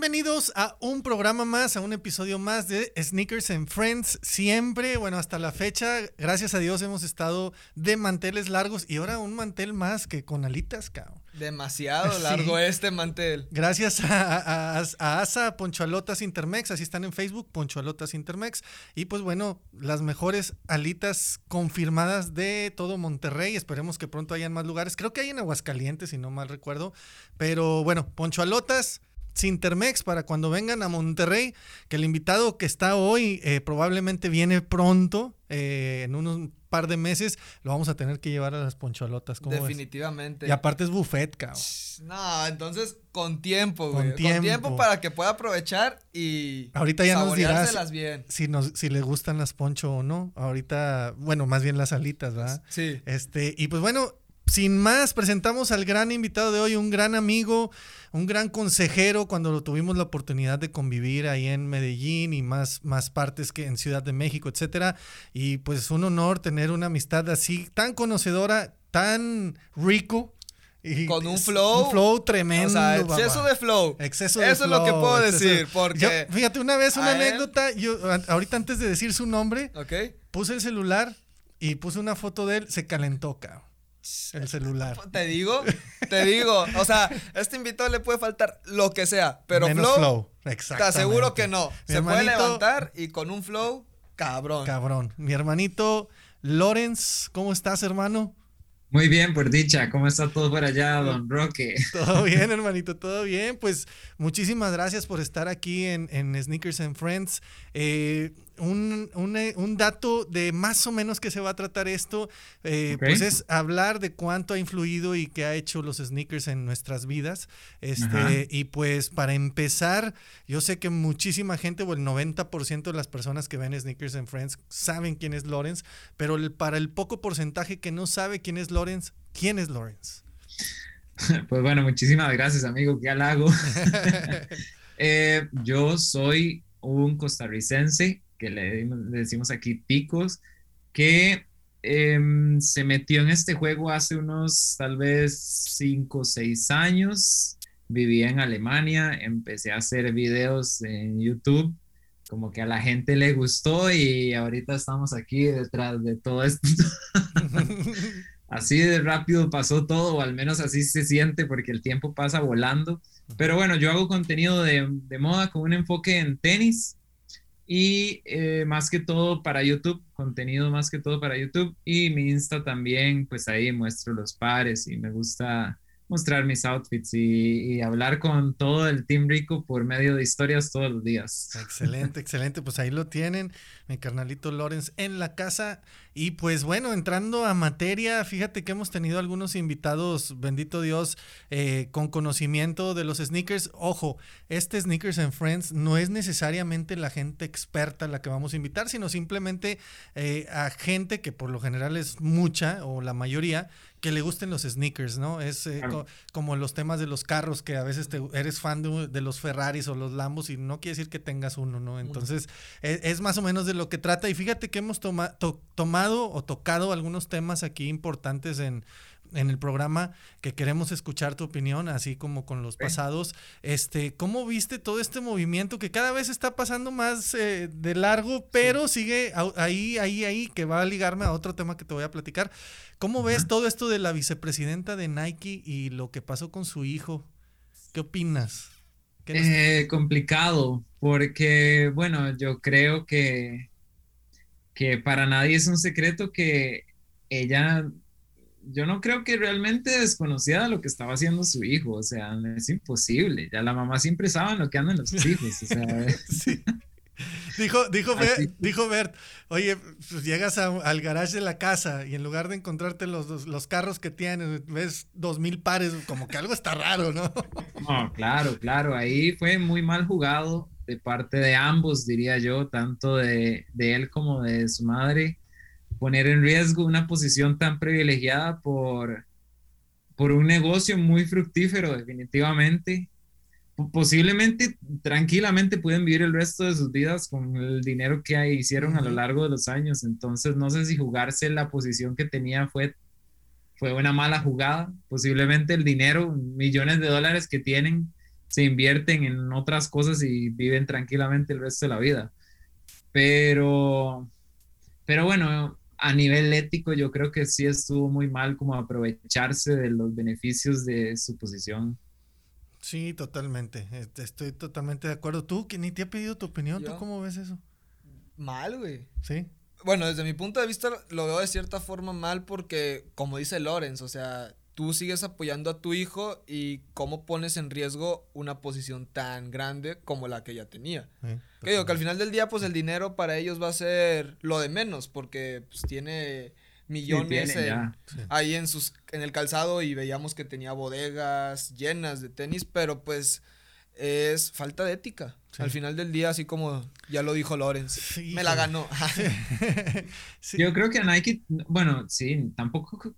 Bienvenidos a un programa más, a un episodio más de Sneakers and Friends. Siempre, bueno, hasta la fecha, gracias a Dios hemos estado de manteles largos y ahora un mantel más que con alitas, cabrón. Demasiado largo este mantel. Gracias a, a, ASA Ponchoalotas Intermex, así están en Facebook, Ponchoalotas Intermex. Y pues bueno, las mejores alitas confirmadas de todo Monterrey. Esperemos que pronto hayan más lugares. Creo que hay en Aguascalientes, si no mal recuerdo. Pero bueno, Ponchoalotas Sintermex para cuando vengan a Monterrey, que el invitado que está hoy eh, probablemente viene pronto, eh, en unos par de meses, lo vamos a tener que llevar a las poncholotas. Definitivamente. Y aparte es buffet, cabrón. No, entonces con tiempo, güey. Con tiempo. para que pueda aprovechar y Ahorita ya nos dirás bien. Si, nos, si le gustan las poncho o no. Ahorita, bueno, más bien las alitas, ¿verdad? Sí. Este, y pues bueno, sin más, presentamos al gran invitado de hoy, un gran amigo, un gran consejero cuando lo tuvimos la oportunidad de convivir ahí en Medellín y más, más partes que en Ciudad de México, etcétera. Y pues es un honor tener una amistad así, tan conocedora, tan rico. Y con un flow. Un flow tremendo. O sea, exceso de flow. Exceso de Eso es lo que puedo decir. Porque. fíjate, una vez una anécdota. Yo, ahorita antes de decir su nombre, okay. puse el celular y puse una foto de él. Se calentó, cabrón. El celular. Te digo, te digo. O sea, a este invitado le puede faltar lo que sea, pero Menos flow, flow. Te aseguro que no. Se puede levantar y con un flow, cabrón. Cabrón. Mi hermanito Lorenz, ¿cómo estás, hermano? Muy bien, por dicha. ¿Cómo está todo por allá, don Roque? Todo bien, hermanito, todo bien. Pues muchísimas gracias por estar aquí en, en Sneakers and Friends. Eh, un, un, dato de más o menos que se va a tratar esto, eh, pues es hablar de cuánto ha influido y qué ha hecho los sneakers en nuestras vidas. Este, y pues para empezar, yo sé que muchísima gente, o el 90% de las personas que ven Sneakers and Friends saben quién es Lawrence, pero para el poco porcentaje que no sabe quién es Lawrence, ¿quién es Lawrence? Pues bueno, muchísimas gracias, amigo, qué halago. Eh, yo soy un costarricense que le, decimos aquí picos, que em, se metió en este juego hace unos tal vez 5 o 6 años. Vivía en Alemania, empecé a hacer videos en YouTube, como que a la gente le gustó y ahorita estamos aquí detrás de todo esto. así de rápido pasó todo, o al menos así se siente porque el tiempo pasa volando. Pero bueno, yo hago contenido de, de moda con un enfoque en tenis y eh, más que todo para YouTube, contenido más que todo para YouTube y mi Insta también, pues ahí muestro los pares y me gusta mostrar mis outfits y, hablar con todo el Team Rico por medio de historias todos los días. Excelente, excelente. Pues ahí lo tienen, mi carnalito Lorenz en la casa. Y pues bueno, entrando a materia, fíjate que hemos tenido algunos invitados, bendito Dios, eh, con conocimiento de los sneakers. Ojo, este Sneakers and Friends no es necesariamente la gente experta la que vamos a invitar, sino simplemente eh, a gente que por lo general es mucha o la mayoría que le gusten los sneakers, ¿no? Es eh, como los temas de los carros, que a veces te, eres fan de, los Ferraris o los Lambos y no quiere decir que tengas uno, ¿no? Entonces, e, es, más o menos de lo que trata. Y fíjate que hemos tomado o tocado algunos temas aquí importantes en, en el programa que queremos escuchar tu opinión, así como con los pasados. Este, ¿cómo viste todo este movimiento que cada vez está pasando más eh, de largo, pero sigue ahí, ahí, ahí, que va a ligarme a otro tema que te voy a platicar? ¿Cómo ves todo esto de la vicepresidenta de Nike y lo que pasó con su hijo? ¿Qué opinas? ¿Qué eh, complicado, porque, bueno, yo creo que, que para nadie es un secreto que ella yo no creo que realmente desconociera lo que estaba haciendo su hijo, o sea, es imposible, ya la mamá siempre sabe lo que andan los hijos, o sea. sí. Dijo, dijo, Bert, dijo Bert, oye, pues llegas al garage de la casa y en lugar de encontrarte los, los, carros que tienen, ves dos mil pares, como que algo está raro, ¿no? No, claro, claro, ahí fue muy mal jugado de parte de ambos, diría yo, tanto de, de él como de su madre poner en riesgo una posición tan privilegiada por, por un negocio muy fructífero, definitivamente. Posiblemente, tranquilamente pueden vivir el resto de sus vidas con el dinero que hicieron a lo largo de los años. Entonces, no sé si jugarse la posición que tenía fue, fue una mala jugada. Posiblemente el dinero, millones de dólares que tienen, se invierten en otras cosas y viven tranquilamente el resto de la vida. Pero, pero bueno, a nivel ético yo creo que sí estuvo muy mal como aprovecharse de los beneficios de su posición. Sí, totalmente. Estoy totalmente de acuerdo. Tú, que ni te ha pedido tu opinión, ¿tú cómo ves eso? Mal, güey. Sí. Bueno, desde mi punto de vista lo veo de cierta forma mal porque, como dice Lorenz, o sea, tú sigues apoyando a tu hijo y cómo pones en riesgo una posición tan grande como la que ella tenía. que digo, que al final del día, pues el dinero para ellos va a ser lo de menos porque pues, tiene millones ahí en sus en el calzado y veíamos que tenía bodegas llenas de tenis, pero pues es falta de ética. Al final del día, así como ya lo dijo Lorenz, me la ganó. Yo creo que a Nike, bueno, sí, tampoco,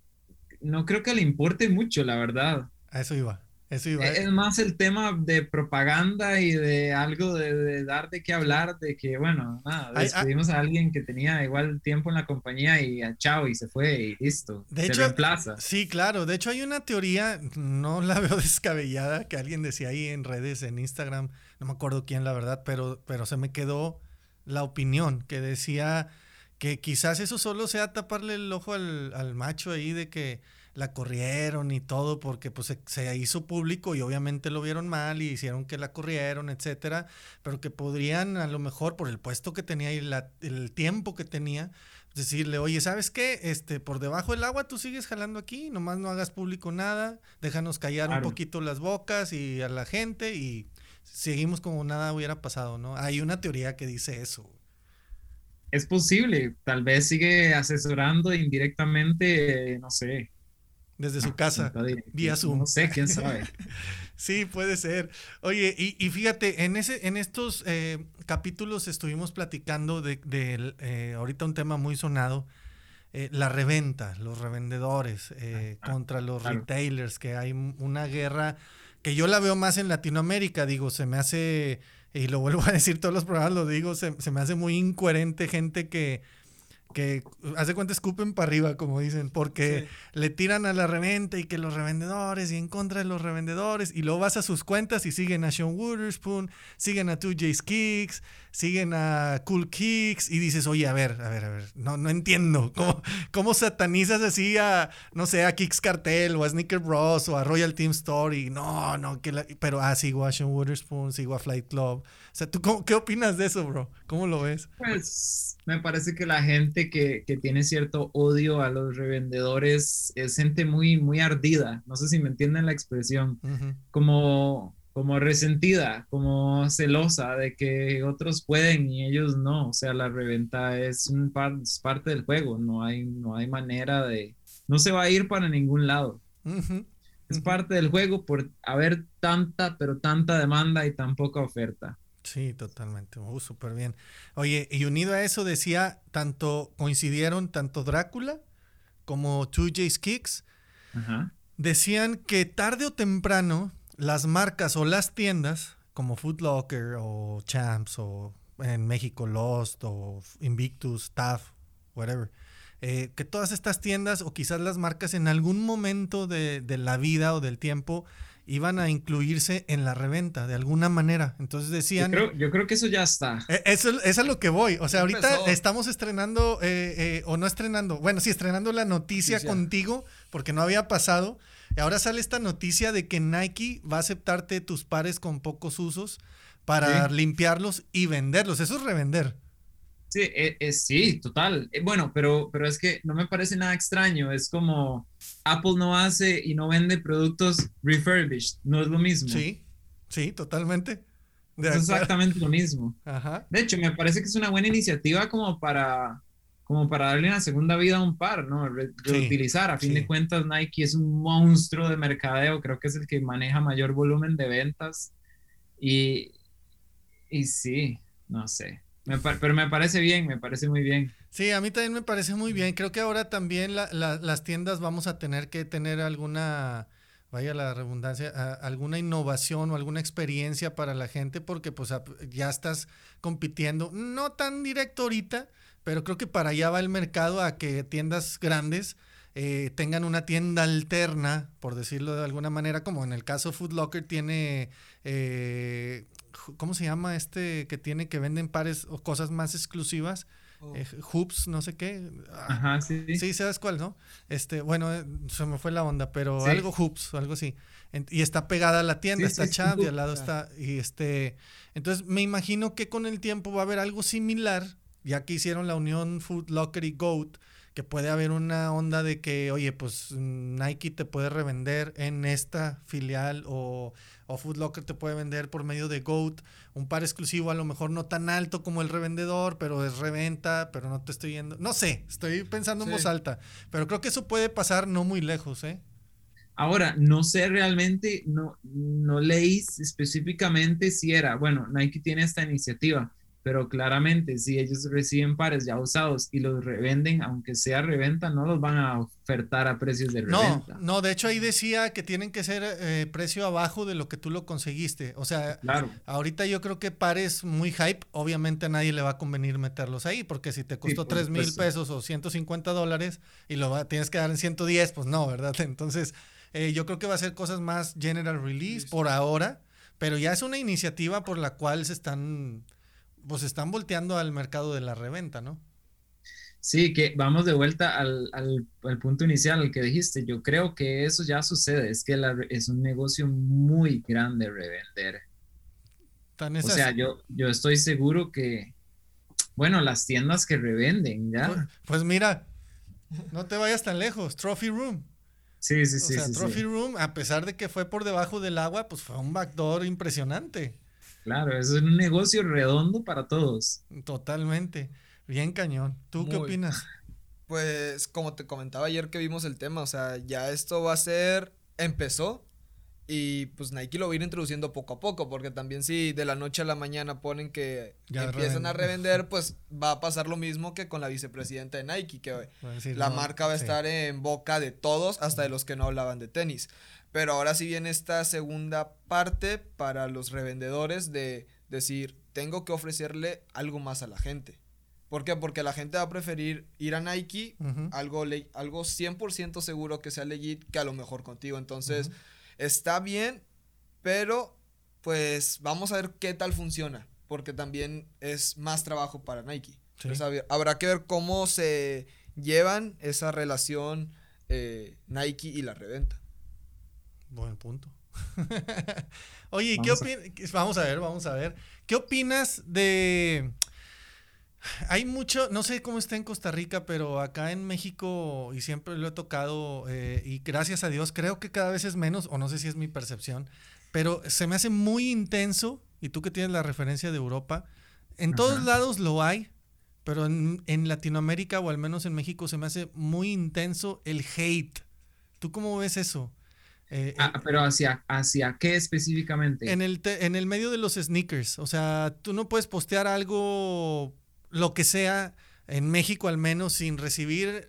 no creo que le importe mucho, la verdad. A eso iba. Eso iba. Es más el tema de propaganda y de algo de, dar de qué hablar, de que, bueno, nada, ah despedimos a alguien que tenía igual tiempo en la compañía y a chao y se fue y listo. De se hecho, reemplaza. Sí, claro. De hecho, hay una teoría, no la veo descabellada, que alguien decía ahí en redes, en Instagram, no me acuerdo quién, la verdad, pero, pero se me quedó la opinión que decía que quizás eso solo sea taparle el ojo al, al macho ahí de que la corrieron y todo porque pues se, hizo público y obviamente lo vieron mal y hicieron que la corrieron, etcétera, pero que podrían a lo mejor por el puesto que tenía y la, el tiempo que tenía decirle, "Oye, ¿sabes qué? Este por debajo del agua tú sigues jalando aquí, nomás no hagas público nada, déjanos callar un poquito las bocas y a la gente y seguimos como nada hubiera pasado, ¿no? Hay una teoría que dice eso. Es posible, tal vez sigue asesorando indirectamente, no sé, desde su casa, vía Zoom. No sé, quién sabe. sí, puede ser. Oye, y, fíjate, en, ese, en estos eh, capítulos estuvimos platicando de, eh, ahorita un tema muy sonado, eh, la reventa, los revendedores ah, contra los retailers, que hay una guerra que yo la veo más en Latinoamérica, digo, se me hace, y lo vuelvo a decir todos los programas, lo digo, se, se me hace muy incoherente gente que que hace cuenta escupen para arriba, como dicen, porque le tiran a la reventa y que los revendedores y en contra de los revendedores y luego vas a sus cuentas y siguen a Sean Wooderspoon, siguen a 2J's Kicks, siguen a Cool Kicks y dices, oye, a ver, a ver, a ver, no, no entiendo, ¿cómo, cómo satanizas así a, no sé, a Kicks Cartel o a Sneaker Bros o a Royal Team Story? No, no, que pero ah, sigo a Sean Wooderspoon, sigo a Flight Club. O sea, ¿tú qué opinas de eso, bro? ¿Cómo lo ves? Pues me parece que la gente que, que, tiene cierto odio a los revendedores es gente muy, muy ardida. No sé si me entienden la expresión. Como como resentida, como celosa de que otros pueden y ellos no. O sea, la reventa es, un parte del juego. No hay, no hay manera de... No se va a ir para ningún lado. Es parte del juego por haber tanta, pero tanta demanda y tan poca oferta. Sí, totalmente. Uh, súper bien. Oye, y unido a eso decía, tanto coincidieron tanto Drácula como 2J's Kicks. Decían que tarde o temprano las marcas o las tiendas como Foot Locker o Champs o en México Lost o Invictus, Taff, whatever. Eh, que todas estas tiendas o quizás las marcas en algún momento de, de la vida o del tiempo iban a incluirse en la reventa de alguna manera. Entonces decían... Yo creo, que eso ya está. Eh, eso, es a lo que voy. O sea, ahorita estamos estrenando, eh, eh, o no estrenando, bueno, sí, estrenando la noticia contigo, porque no había pasado. Y ahora sale esta noticia de que Nike va a aceptarte tus pares con pocos usos para limpiarlos y venderlos. Eso es revender. Sí, es, sí, total. Bueno, pero, pero es que no me parece nada extraño. Es como Apple no hace y no vende productos refurbished, no es lo mismo. Sí, sí, totalmente. es exactamente lo mismo. De hecho, me parece que es una buena iniciativa como para, como para darle una segunda vida a un par, ¿no? Reutilizar. a fin de cuentas, Nike es un monstruo de mercadeo, creo que es el que maneja mayor volumen de ventas. Y, y sí, no sé pero me parece bien, me parece muy bien. Sí, a mí también me parece muy bien. Creo que ahora también las tiendas vamos a tener que tener alguna, vaya la redundancia, alguna innovación o alguna experiencia para la gente porque pues ya estás compitiendo, no tan directo ahorita, pero creo que para allá va el mercado a que tiendas grandes eh, tengan una tienda alterna, por decirlo de alguna manera, como en el caso Food Locker tiene, eh, ¿cómo se llama este que tiene que venden pares o cosas más exclusivas? Oh. Eh, hoops, no sé qué. Ajá, sí. Sí, sabes cuál, ¿no? Este, bueno, se me fue la onda, pero algo hoops o algo así. y está pegada a la tienda, está chat y al lado está. Y este. Entonces me imagino que con el tiempo va a haber algo similar, ya que hicieron la unión Food Locker y Goat que puede haber una onda de que, oye, pues Nike te puede revender en esta filial o, o Foot Locker te puede vender por medio de Goat un par exclusivo, a lo mejor no tan alto como el revendedor, pero es reventa, pero no te estoy yendo. No sé, estoy pensando en voz alta, pero creo que eso puede pasar no muy lejos, ¿eh? Ahora, no sé realmente, no, no leí específicamente si era, bueno, Nike tiene esta iniciativa, pero claramente si ellos reciben pares ya usados y los revenden, aunque sea reventa, no los van a ofertar a precios de reventa. No, no, de hecho ahí decía que tienen que ser eh, precio abajo de lo que tú lo conseguiste. O sea, claro. ahorita yo creo que pares muy hype, obviamente a nadie le va a convenir meterlos ahí, porque si te costó tres mil pesos o 150 dólares y lo tienes que dar en 110, pues no, ¿verdad? Entonces, eh, yo creo que va a ser cosas más general release por ahora, pero ya es una iniciativa por la cual se están pues están volteando al mercado de la reventa, ¿no? Sí, que vamos de vuelta al, punto inicial, al que dijiste. Yo creo que eso ya sucede. Es que es un negocio muy grande revender. o sea, yo, yo estoy seguro que, bueno, las tiendas que revenden, ¿ya? Pues, pues mira, no te vayas tan lejos. Trophy Room. Sí, sí, sí. O sea, Trophy Room, a pesar de que fue por debajo del agua, pues fue un backdoor impresionante. Claro, eso es un negocio redondo para todos. Totalmente. Bien cañón. ¿Tú qué opinas? Pues como te comentaba ayer que vimos el tema, o sea, ya esto va a ser, empezó y pues Nike lo va a ir introduciendo poco a poco, porque también si de la noche a la mañana ponen que empiezan a revender, pues va a pasar lo mismo que con la vicepresidenta de Nike, que la marca va a estar en boca de todos, hasta de los que no hablaban de tenis. Pero ahora sí viene esta segunda parte para los revendedores de decir, tengo que ofrecerle algo más a la gente. ¿Por qué? Porque la gente va a preferir ir a Nike, algo, algo 100% seguro que sea legit, que a lo mejor contigo. Entonces, está bien, pero pues vamos a ver qué tal funciona, porque también es más trabajo para Nike. habrá que ver cómo se llevan esa relación eh, Nike y la reventa. Buen punto. Oye, ¿qué opinas? Vamos a ver, vamos a ver. ¿Qué opinas de... Hay mucho, no sé cómo está en Costa Rica, pero acá en México, y siempre lo he tocado, eh, y gracias a Dios, creo que cada vez es menos, o no sé si es mi percepción, pero se me hace muy intenso, y tú que tienes la referencia de Europa, en todos lados lo hay, pero en, en, Latinoamérica, o al menos en México, se me hace muy intenso el hate. ¿Tú cómo ves eso? Eh, ah, pero hacia, hacia qué específicamente? En el, en el medio de los sneakers. O sea, tú no puedes postear algo, lo que sea, en México al menos, sin recibir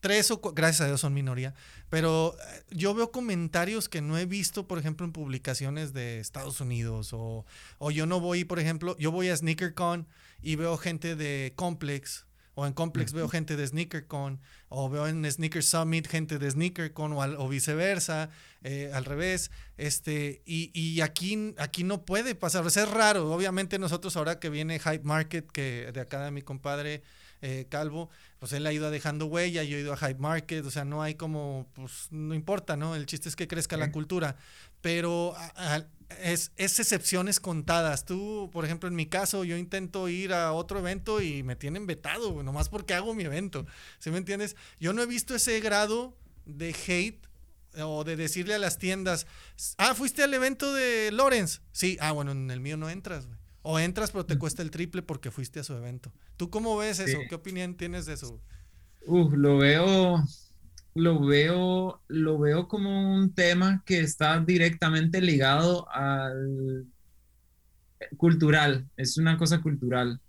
tres o gracias a Dios son minoría, pero eh, yo veo comentarios que no he visto, por ejemplo, en publicaciones de Estados Unidos o, o yo no voy, por ejemplo, yo voy a SneakerCon y veo gente de Complex o en Complex veo gente de SneakerCon, o veo en Sneaker Summit gente de SneakerCon, o, o viceversa, eh, al revés. Este, y, y, aquí, aquí no puede pasar. O sea, es raro. Obviamente, nosotros ahora que viene Hype Market, que de acá de mi compadre eh, Calvo, pues él ha ido dejando huella, yo he ido a Hype Market, o sea, no hay como, pues no importa, ¿no? El chiste es que crezca la cultura. Pero es, excepciones contadas. Tú, por ejemplo, en mi caso, yo intento ir a otro evento y me tienen vetado, nomás porque hago mi evento. ¿Sí me entiendes? Yo no he visto ese grado de hate o de decirle a las tiendas, ah, fuiste al evento de Lorenz. Sí, ah, bueno, en el mío no entras, O entras, pero te cuesta el triple porque fuiste a su evento. ¿Tú cómo ves eso? ¿Qué opinión tienes de eso? Uf, lo veo lo veo, lo veo como un tema que está directamente ligado al cultural, es una cosa cultural.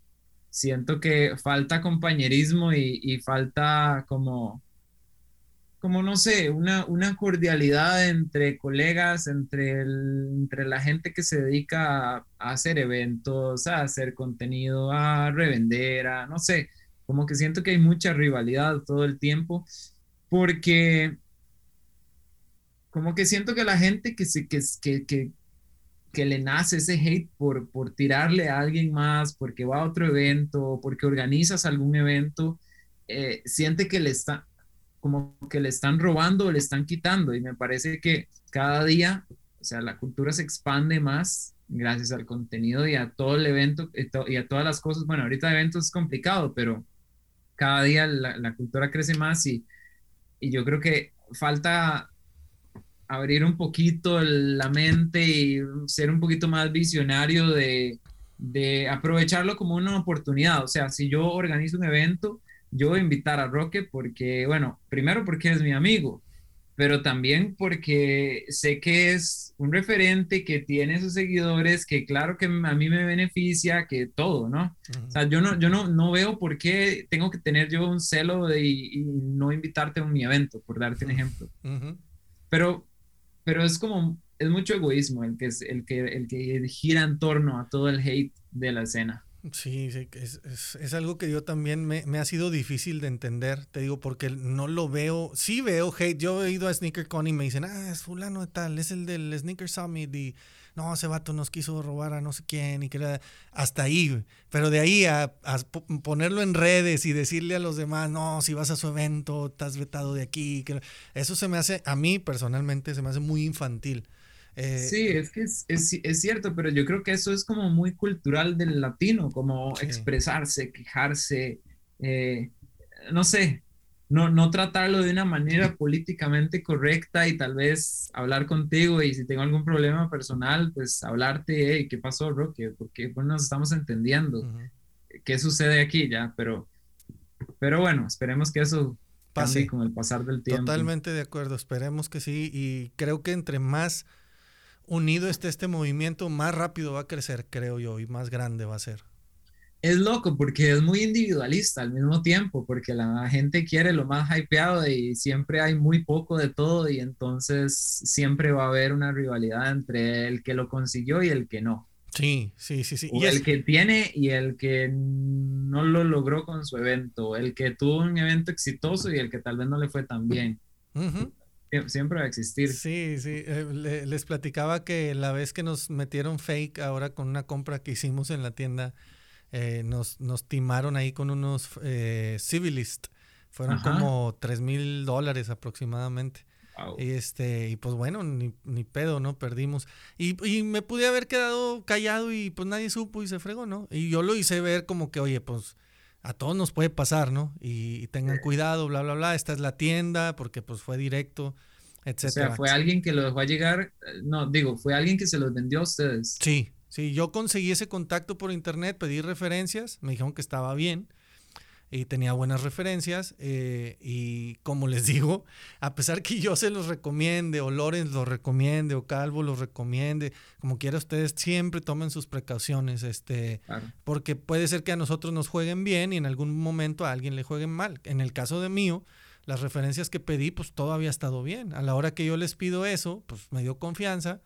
Siento que falta compañerismo y, falta como, como no sé, una, una cordialidad entre colegas, entre, entre la gente que se dedica a, a, hacer eventos, a hacer contenido, a revender, a no sé, como que siento que hay mucha rivalidad todo el tiempo porque como que siento que la gente que, se, que, que, que, le nace ese hate por, por tirarle a alguien más, porque va a otro evento, porque organizas algún evento, eh, siente que le está como que le están robando le están quitando y me parece que cada día, o sea, la cultura se expande más gracias al contenido y a todo el evento y, a todas las cosas. Bueno, ahorita eventos es complicado, pero cada día la, la cultura crece más y, y yo creo que falta abrir un poquito la mente y ser un poquito más visionario de, aprovecharlo como una oportunidad. O sea, si yo organizo un evento, yo voy a invitar a Roque porque, bueno, primero porque es mi amigo, pero también porque sé que es un referente que tiene sus seguidores, que claro que a mí me beneficia, que todo, ¿no? O sea, yo no, yo no, no veo por qué tengo que tener yo un celo de y, no invitarte a mi evento, por darte un ejemplo. Pero pero es como, es mucho egoísmo el que, es, el que, el que gira en torno a todo el hate de la escena. Sí, sí es, es, es, algo que yo también me, me, ha sido difícil de entender, te digo, porque no lo veo, sí veo hate, yo he ido a SneakerCon y me dicen, ah, es fulano de tal, es el del Sneaker Summit y no, ese vato nos quiso robar a no sé quién y que era hasta ahí, pero de ahí a, ponerlo en redes y decirle a los demás, no, si vas a su evento, estás vetado de aquí, que eso se me hace, a mí personalmente se me hace muy infantil. Eh, sí, es que es, es, cierto, pero yo creo que eso es como muy cultural del latino, como expresarse, quejarse, eh, no sé, no, no tratarlo de una manera políticamente correcta y tal vez hablar contigo y si tengo algún problema personal, pues hablarte, hey, ¿qué pasó, Roque? Porque pues nos estamos entendiendo. ¿Qué sucede aquí ya? Pero, pero bueno, esperemos que eso pase con el pasar del tiempo. Totalmente de acuerdo, esperemos que sí y creo que entre más unido esté este movimiento, más rápido va a crecer, creo yo, y más grande va a ser es loco porque es muy individualista al mismo tiempo, porque la gente quiere lo más hypeado y siempre hay muy poco de todo y entonces siempre va a haber una rivalidad entre el que lo consiguió y el que no. Sí, sí, sí, sí. y el que tiene y el que no lo logró con su evento, el que tuvo un evento exitoso y el que tal vez no le fue tan bien. Siempre va a existir. Sí, sí. Eh, les platicaba que la vez que nos metieron fake ahora con una compra que hicimos en la tienda, eh, nos, nos timaron ahí con unos eh, civilist. Fueron como 3 mil dólares aproximadamente. Y, este, y pues bueno, ni, ni pedo, ¿no? Perdimos. Y, y, me pude haber quedado callado y pues nadie supo y se fregó, ¿no? Y yo lo hice ver como que, oye, pues a todos nos puede pasar, ¿no? Y, tengan cuidado, bla, bla, bla. Esta es la tienda porque pues fue directo, etcétera. O sea, fue alguien que lo dejó llegar, eh, no, digo, fue alguien que se los vendió a ustedes. Sí, Sí, yo conseguí ese contacto por internet, pedí referencias, me dijeron que estaba bien y tenía buenas referencias. Eh, y como les digo, a pesar que yo se los recomiende, o Lorenz los recomiende, o Calvo los recomiende, como quiera ustedes siempre tomen sus precauciones, este, porque puede ser que a nosotros nos jueguen bien y en algún momento a alguien le jueguen mal. En el caso de mío, las referencias que pedí, pues todo había estado bien. A la hora que yo les pido eso, pues me dio confianza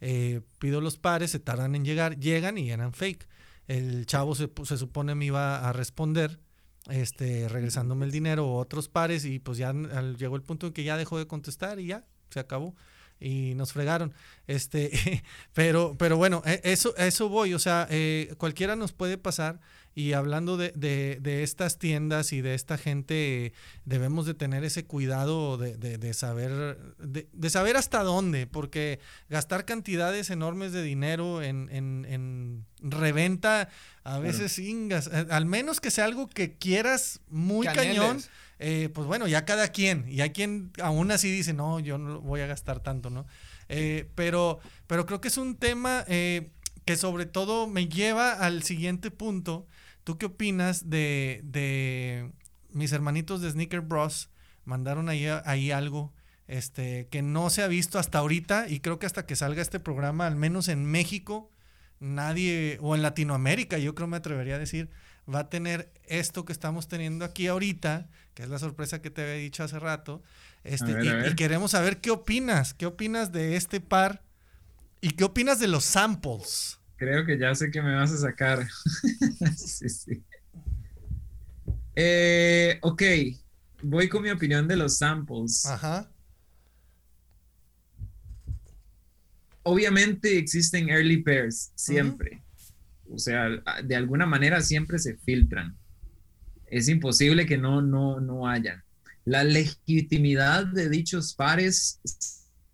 eh, pido los pares, se tardan en llegar, llegan y eran fake. El chavo se, se supone me iba a responder, este, regresándome el dinero o otros pares y pues ya llegó el punto en que ya dejó de contestar y ya, se acabó y nos fregaron. Este, pero, pero bueno, e, eso, eso voy, o sea, eh, cualquiera nos puede pasar y hablando de, de, de, estas tiendas y de esta gente, debemos de tener ese cuidado de, de saber, de, saber hasta dónde, porque gastar cantidades enormes de dinero en, en, en reventa, a veces ingas, eh, al menos que sea algo que quieras muy cañón. Eh, pues bueno, ya cada quien, y hay quien aún así dice, no, yo no voy a gastar tanto, ¿no? Eh, pero, pero creo que es un tema que sobre todo me lleva al siguiente punto, ¿Tú qué opinas de, de mis hermanitos de Sneaker Bros? Mandaron ahí, ahí algo este, que no se ha visto hasta ahorita y creo que hasta que salga este programa, al menos en México, nadie, o en Latinoamérica, yo creo me atrevería a decir, va a tener esto que estamos teniendo aquí ahorita, que es la sorpresa que te había dicho hace rato, este, y, queremos saber qué opinas, qué opinas de este par y qué opinas de los samples. Creo que ya sé que me vas a sacar. sí, sí. Eh, ok. voy con mi opinión de los samples. Ajá. Obviamente existen early pairs, siempre. O sea, de alguna manera siempre se filtran. Es imposible que no, no, no hayan. La legitimidad de dichos pares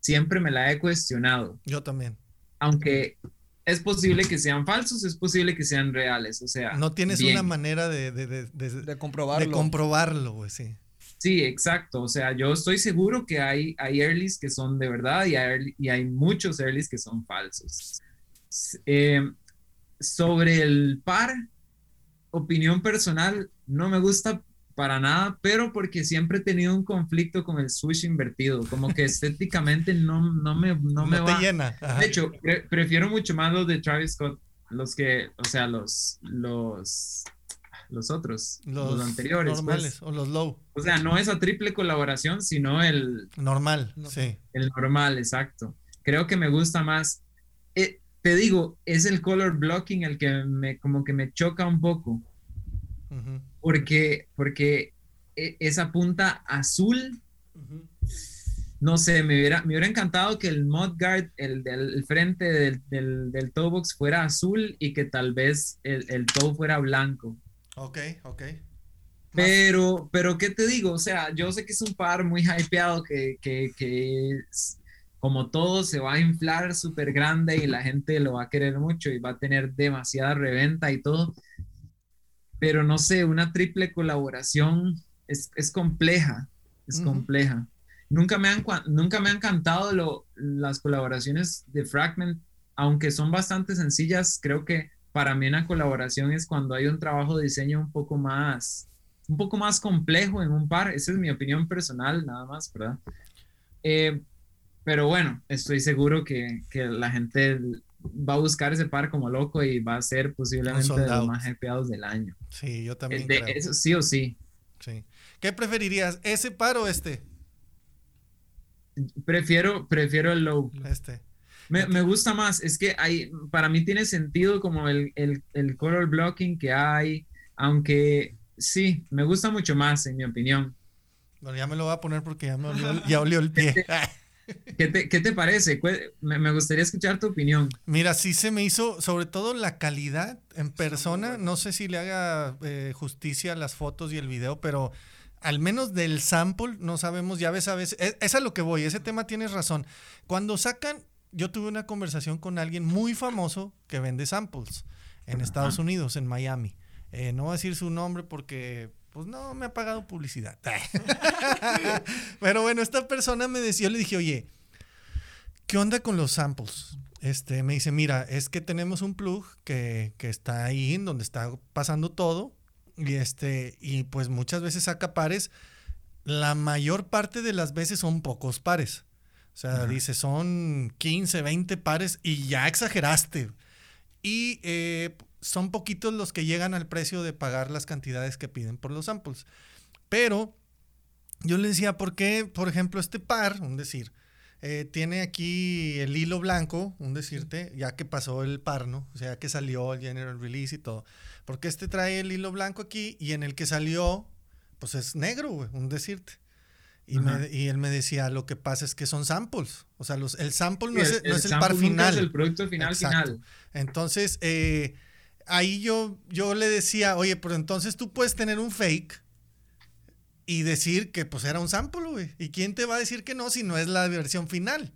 siempre me la he cuestionado. Yo también. Aunque es posible que sean falsos, es posible que sean reales, o sea. No tienes una manera de, de, de, de, comprobarlo. De comprobarlo, güey, sí. Sí, exacto. O sea, yo estoy seguro que hay, hay earlys que son de verdad y hay, y hay muchos earlys que son falsos. Eh, sobre el par, opinión personal, no me gusta para nada, pero porque siempre he tenido un conflicto con el switch invertido, como que estéticamente no, no me, no, me te llena. De hecho, prefiero mucho más los de Travis Scott, los que, o sea, los, los, los otros, los, anteriores. Pues. Normales o los low. O sea, no esa triple colaboración, sino el... Normal, sí. El normal, exacto. Creo que me gusta más. Eh, te digo, es el color blocking el que me, como que me choca un poco porque, porque e, esa punta azul, no sé, me hubiera, me hubiera encantado que el mudguard, el del frente del, del, del toe box fuera azul y que tal vez el, el toe fuera blanco. Ok, ok. Pero, pero, ¿qué te digo? O sea, yo sé que es un par muy hypeado que, que, que como todo se va a inflar súper grande y la gente lo va a querer mucho y va a tener demasiada reventa y todo pero no sé, una triple colaboración es, es compleja, es compleja. Nunca me han, nunca me han encantado lo, las colaboraciones de Fragment, aunque son bastante sencillas, creo que para mí una colaboración es cuando hay un trabajo de diseño un poco más, un poco más complejo en un par, esa es mi opinión personal, nada más, ¿verdad? Eh, pero bueno, estoy seguro que, que la gente va a buscar ese par como loco y va a ser posiblemente de los más hypeados del año. Sí, yo también. creo. Eso sí o sí. Sí. ¿Qué preferirías, ese par o este? Prefiero, prefiero el low. Este. Me, me, gusta más, es que hay, para mí tiene sentido como el, el, el color blocking que hay, aunque sí, me gusta mucho más, en mi opinión. Bueno, ya me lo voy a poner porque ya me olió, ya olió el pie. ¿Qué te, ¿Qué te, parece? Me, gustaría escuchar tu opinión. Mira, sí se me hizo, sobre todo la calidad en persona, no sé si le haga eh, justicia a las fotos y el video, pero al menos del sample no sabemos, ya ves a veces, es, es a lo que voy, ese tema tienes razón. Cuando sacan, yo tuve una conversación con alguien muy famoso que vende samples en Estados Unidos, en Miami. Eh, no voy a decir su nombre porque pues no me ha pagado publicidad. Pero bueno, esta persona me decía, yo le dije, oye, ¿qué onda con los samples? Este, me dice, mira, es que tenemos un plug que, está ahí, en donde está pasando todo, y este, y pues muchas veces saca pares. La mayor parte de las veces son pocos pares. O sea, dice, son 15, 20 pares y ya exageraste. Y eh, son poquitos los que llegan al precio de pagar las cantidades que piden por los samples. Pero yo le decía, ¿por qué, por ejemplo, este par, un decir, eh, tiene aquí el hilo blanco, un decirte, ya que pasó el par, ¿no? O sea, que salió el general release y todo. Porque este trae el hilo blanco aquí y en el que salió, pues es negro, güey, un decirte. Y, y, él me decía, lo que pasa es que son samples. O sea, los, el sample no, es, el, par final. Es el producto final final. Entonces, eh, ahí yo, yo le decía, oye, pero entonces tú puedes tener un fake y decir que pues era un sample, güey. ¿Y quién te va a decir que no si no es la versión final?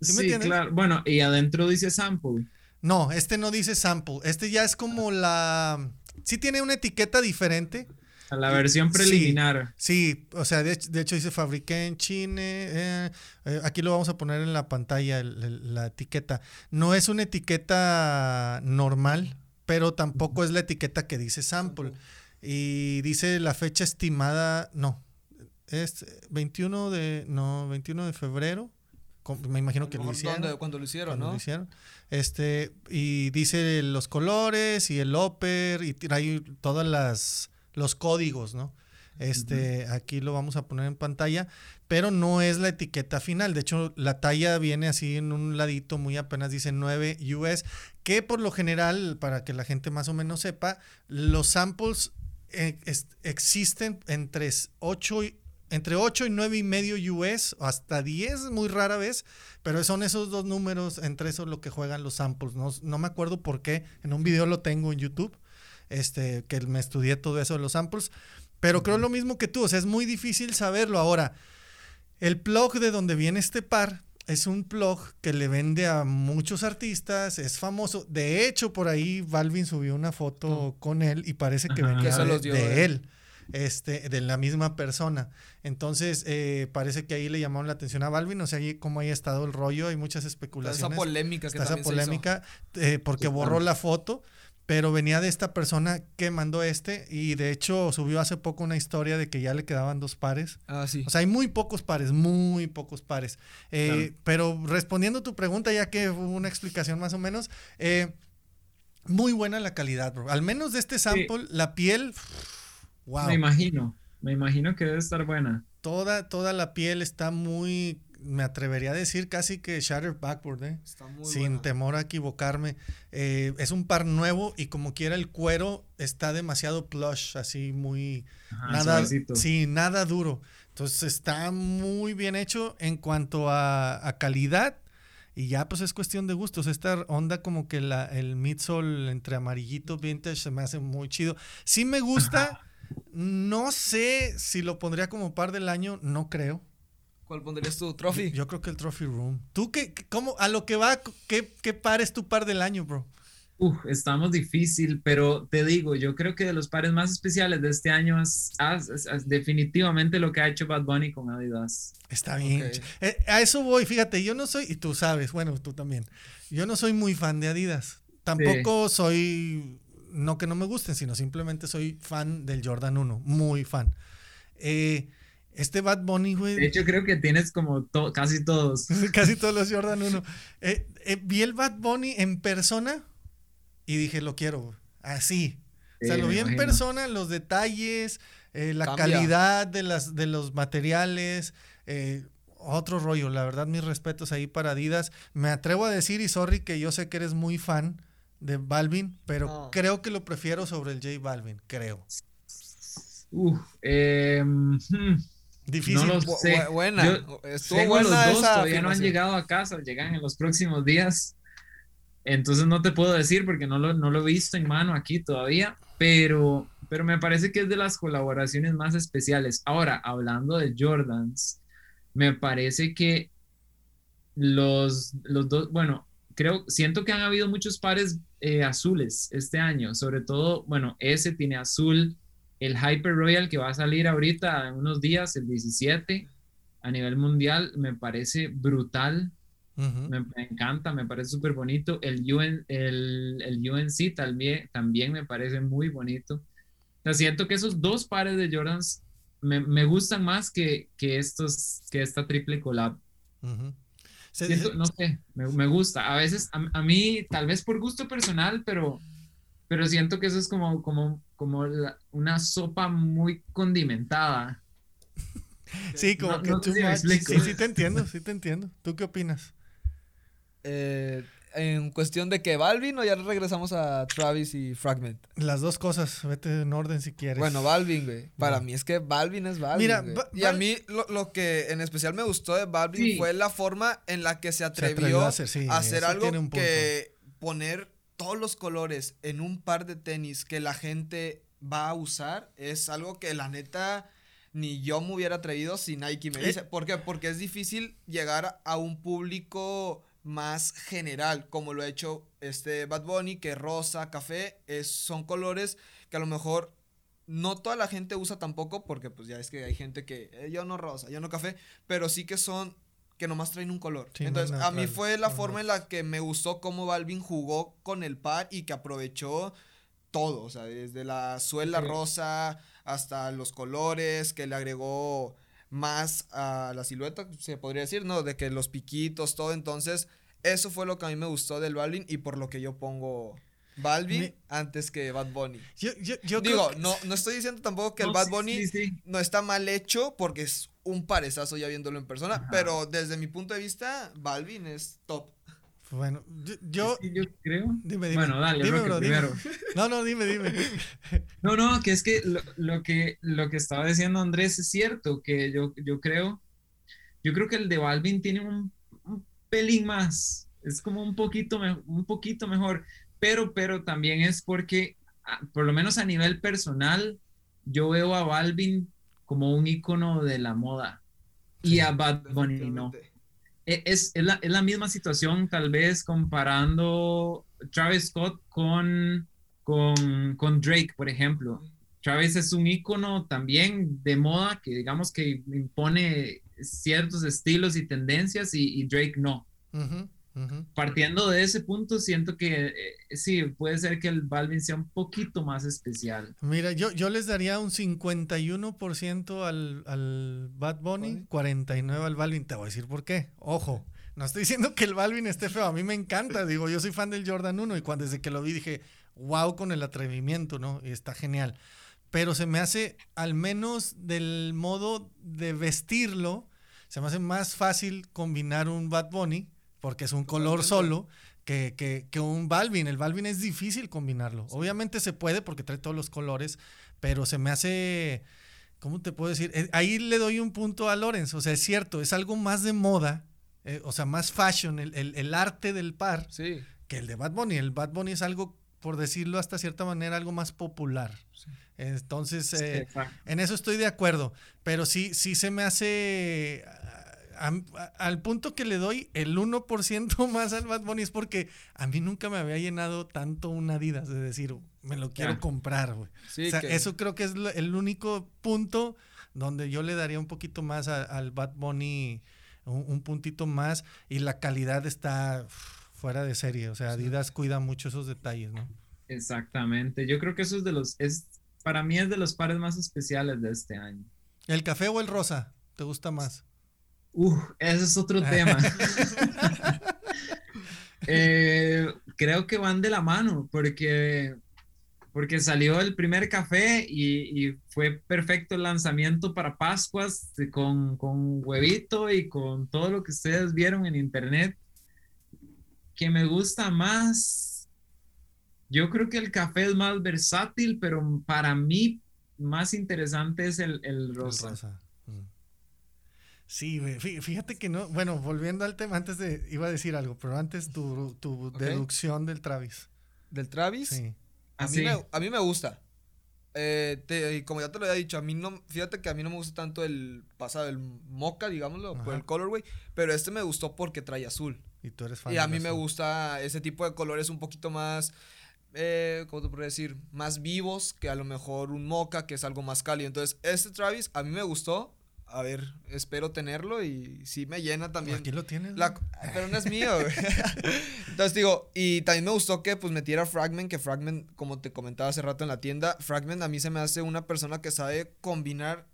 ¿Sí, claro. Bueno, y adentro dice sample. No, este no dice sample. Este ya es como la... Sí tiene una etiqueta diferente. A la versión preliminar. Sí, o sea, de, hecho dice fabriqué en China. Eh, eh, aquí lo vamos a poner en la pantalla, la etiqueta. No es una etiqueta normal, pero tampoco es la etiqueta que dice sample. Y dice la fecha estimada, no, es 21 de, no, 21 de febrero. Me imagino que lo hicieron. Cuando lo hicieron, ¿no? Lo hicieron. Este, y dice los colores y el upper y trae todas las los códigos, ¿no? Este, aquí lo vamos a poner en pantalla, pero no es la etiqueta final. De hecho, la talla viene así en un ladito, muy apenas dice 9 US, que por lo general, para que la gente más o menos sepa, los samples eh, existen entre 8, entre 8 y 9 y medio US, hasta 10 muy rara vez, pero son esos dos números, entre eso lo que juegan los samples. No, no me acuerdo por qué, en un video lo tengo en YouTube, este, que me estudié todo eso de los samples, pero creo lo mismo que tú, o sea, es muy difícil saberlo. Ahora, el plug de donde viene este par es un plug que le vende a muchos artistas, es famoso. De hecho, por ahí Balvin subió una foto con él y parece que venía de, él. Este, de la misma persona. Entonces, eh, parece que ahí le llamaron la atención a Balvin, o sea, ahí como ahí ha estado el rollo, hay muchas especulaciones. Esa polémica que Esa polémica, eh, porque borró la foto pero venía de esta persona que mandó este y de hecho subió hace poco una historia de que ya le quedaban dos pares. Ah, sí. O sea, hay muy pocos pares, muy pocos pares. Eh, pero respondiendo a tu pregunta, ya que hubo una explicación más o menos, eh, muy buena la calidad, bro. Al menos de este sample, la piel, wow. Me imagino, me imagino que debe estar buena. Toda, toda la piel está muy me atrevería a decir casi que Shatter Backward, ¿eh? sin temor a equivocarme. Eh, es un par nuevo y como quiera el cuero está demasiado plush, así muy... nada, sí, nada duro. Entonces está muy bien hecho en cuanto a, calidad. Y ya pues es cuestión de gustos. Esta onda como que la, el midsole entre amarillito vintage se me hace muy chido. Sí me gusta. No sé si lo pondría como par del año, no creo. ¿Cuál pondrías tu trophy? Yo, creo que el trophy room. ¿Tú qué, cómo, a lo que va, qué, qué par es tu par del año, bro? Uf, estamos difícil, pero te digo, yo creo que de los pares más especiales de este año es, definitivamente lo que ha hecho Bad Bunny con Adidas. Está bien. Eh, a eso voy, fíjate, yo no soy, y tú sabes, bueno, tú también, yo no soy muy fan de Adidas. Tampoco soy, no que no me gusten, sino simplemente soy fan del Jordan 1, muy fan. Eh, este Bad Bunny, güey. De hecho, creo que tienes como casi todos. casi todos los Jordan 1. Eh, eh, vi el Bad Bunny en persona y dije, lo quiero, así. o sea, lo vi en persona, los detalles, eh, la calidad de, las, de los materiales. otro rollo, la verdad, mis respetos ahí para Adidas. Me atrevo a decir, y sorry, que yo sé que eres muy fan de Balvin, pero creo que lo prefiero sobre el J Balvin, creo. Uf, eh, Difícil. No lo sé. buena. Yo tengo los dos, todavía no han llegado a casa, llegan en los próximos días. Entonces no te puedo decir porque no lo, no lo he visto en mano aquí todavía, pero, pero me parece que es de las colaboraciones más especiales. Ahora, hablando de Jordans, me parece que los, los dos, bueno, creo, siento que han habido muchos pares eh, azules este año, sobre todo, bueno, ese tiene azul, el Hyper Royal que va a salir ahorita en unos días, el 17, a nivel mundial, me parece brutal. me, encanta, me parece súper bonito. El, UN, el, el, UNC también, también me parece muy bonito. O siento que esos dos pares de Jordans me, me gustan más que, que, estos, que esta triple collab. no sé, me, me, gusta. A veces, a, a, mí, tal vez por gusto personal, pero, pero siento que eso es como, como como una sopa muy condimentada. Sí, como que tú sí, sí, te entiendo, sí te entiendo. ¿Tú qué opinas? Eh, en cuestión de que Balvin o ya regresamos a Travis y Fragment. Las dos cosas, vete en orden si quieres. Bueno, Balvin, güey. Para mí es que Balvin es Balvin. Mira, y a mí lo, que en especial me gustó de Balvin fue la forma en la que se atrevió, a hacer, algo que poner todos los colores en un par de tenis que la gente va a usar es algo que la neta ni yo me hubiera atrevido si Nike me dice. ¿Por qué? Porque es difícil llegar a un público más general, como lo ha hecho este Bad Bunny, que rosa, café, es, son colores que a lo mejor no toda la gente usa tampoco, porque pues ya es que hay gente que eh, yo no rosa, yo no café, pero sí que son que nomás traen un color. Entonces, a mí fue la forma en la que me gustó cómo Balvin jugó con el par y que aprovechó todo, o sea, desde la suela rosa hasta los colores, que le agregó más a la silueta, se podría decir, ¿no? De que los piquitos, todo. Entonces, eso fue lo que a mí me gustó del Balvin y por lo que yo pongo Balvin antes que Bad Bunny. Yo, Digo, no, no estoy diciendo tampoco que el Bad Bunny no está mal hecho porque es un parezazo ya viéndolo en persona, pero desde mi punto de vista, Balvin es top. Bueno, yo, yo creo. Dime, dime. Bueno, dale, dime, bro, primero. No, no, dime, dime. No, no, que es que lo, que lo que estaba diciendo Andrés es cierto, que yo, yo creo, yo creo que el de Balvin tiene un, pelín más, es como un poquito, un poquito mejor, pero, pero también es porque, por lo menos a nivel personal, yo veo a Balvin como un icono de la moda y a Bad Bunny no. E, es, es, la, es, la, misma situación, tal vez comparando Travis Scott con con, con Drake, por ejemplo. Travis es un icono también de moda que digamos que impone ciertos estilos y tendencias y, Drake no. Partiendo de ese punto, siento que eh, sí, puede ser que el Balvin sea un poquito más especial. Mira, yo, yo les daría un 51% al, al Bad Bunny, 49% al Balvin. Te voy a decir por qué. Ojo, no estoy diciendo que el Balvin esté feo, a mí me encanta. Digo, yo soy fan del Jordan 1 y cuando desde que lo vi dije, wow con el atrevimiento, ¿no? Y está genial. Pero se me hace, al menos del modo de vestirlo, se me hace más fácil combinar un Bad Bunny, porque es un color solo, que, que, un Balvin. El Balvin es difícil combinarlo. Obviamente se puede porque trae todos los colores, pero se me hace, ¿cómo te puedo decir? Eh, ahí le doy un punto a Lorenz. O sea, es cierto, es algo más de moda, eh, o sea, más fashion, el, el, arte del par, que el de Bad Bunny. El Bad Bunny es algo por decirlo hasta cierta manera, algo más popular. Entonces, eh, en eso estoy de acuerdo, pero sí, sí se me hace, al punto que le doy el 1% más al Bad Bunny es porque a mí nunca me había llenado tanto una Adidas, de decir, me lo quiero comprar, güey. o sea, eso creo que es el único punto donde yo le daría un poquito más al Bad Bunny, un, puntito más, y la calidad está fuera de serie. O sea, Adidas cuida mucho esos detalles, ¿no? Exactamente. Yo creo que eso es de los, es, para mí es de los pares más especiales de este año. ¿El café o el rosa? ¿Te gusta más? Uh, ese es otro tema. Eh, creo que van de la mano porque, porque salió el primer café y, y fue perfecto el lanzamiento para Pascuas con, con huevito y con todo lo que ustedes vieron en internet que me gusta más. Yo creo que el café es más versátil, pero para mí más interesante es el, el rosa. Mm. Sí, fíjate que no, bueno, volviendo al tema, antes de, iba a decir algo, pero antes tu, tu deducción del Travis. ¿Del Travis? Sí. A, mí, me, a mí me gusta. Eh, como ya te lo había dicho, a mí no, fíjate que a mí no me gusta tanto el pasado, el mocha, digámoslo, por el colorway, pero este me gustó porque trae azul. Y tú eres fan. Y a mí me gusta ese tipo de colores un poquito más, eh, ¿cómo te puedo decir? Más vivos que a lo mejor un mocha, que es algo más cálido. Entonces, este Travis a mí me gustó. A ver, espero tenerlo y sí me llena también. Aquí lo tienes. pero no es mío, Entonces digo, y también me gustó que pues metiera Fragment, que Fragment, como te comentaba hace rato en la tienda, Fragment a mí se me hace una persona que sabe combinar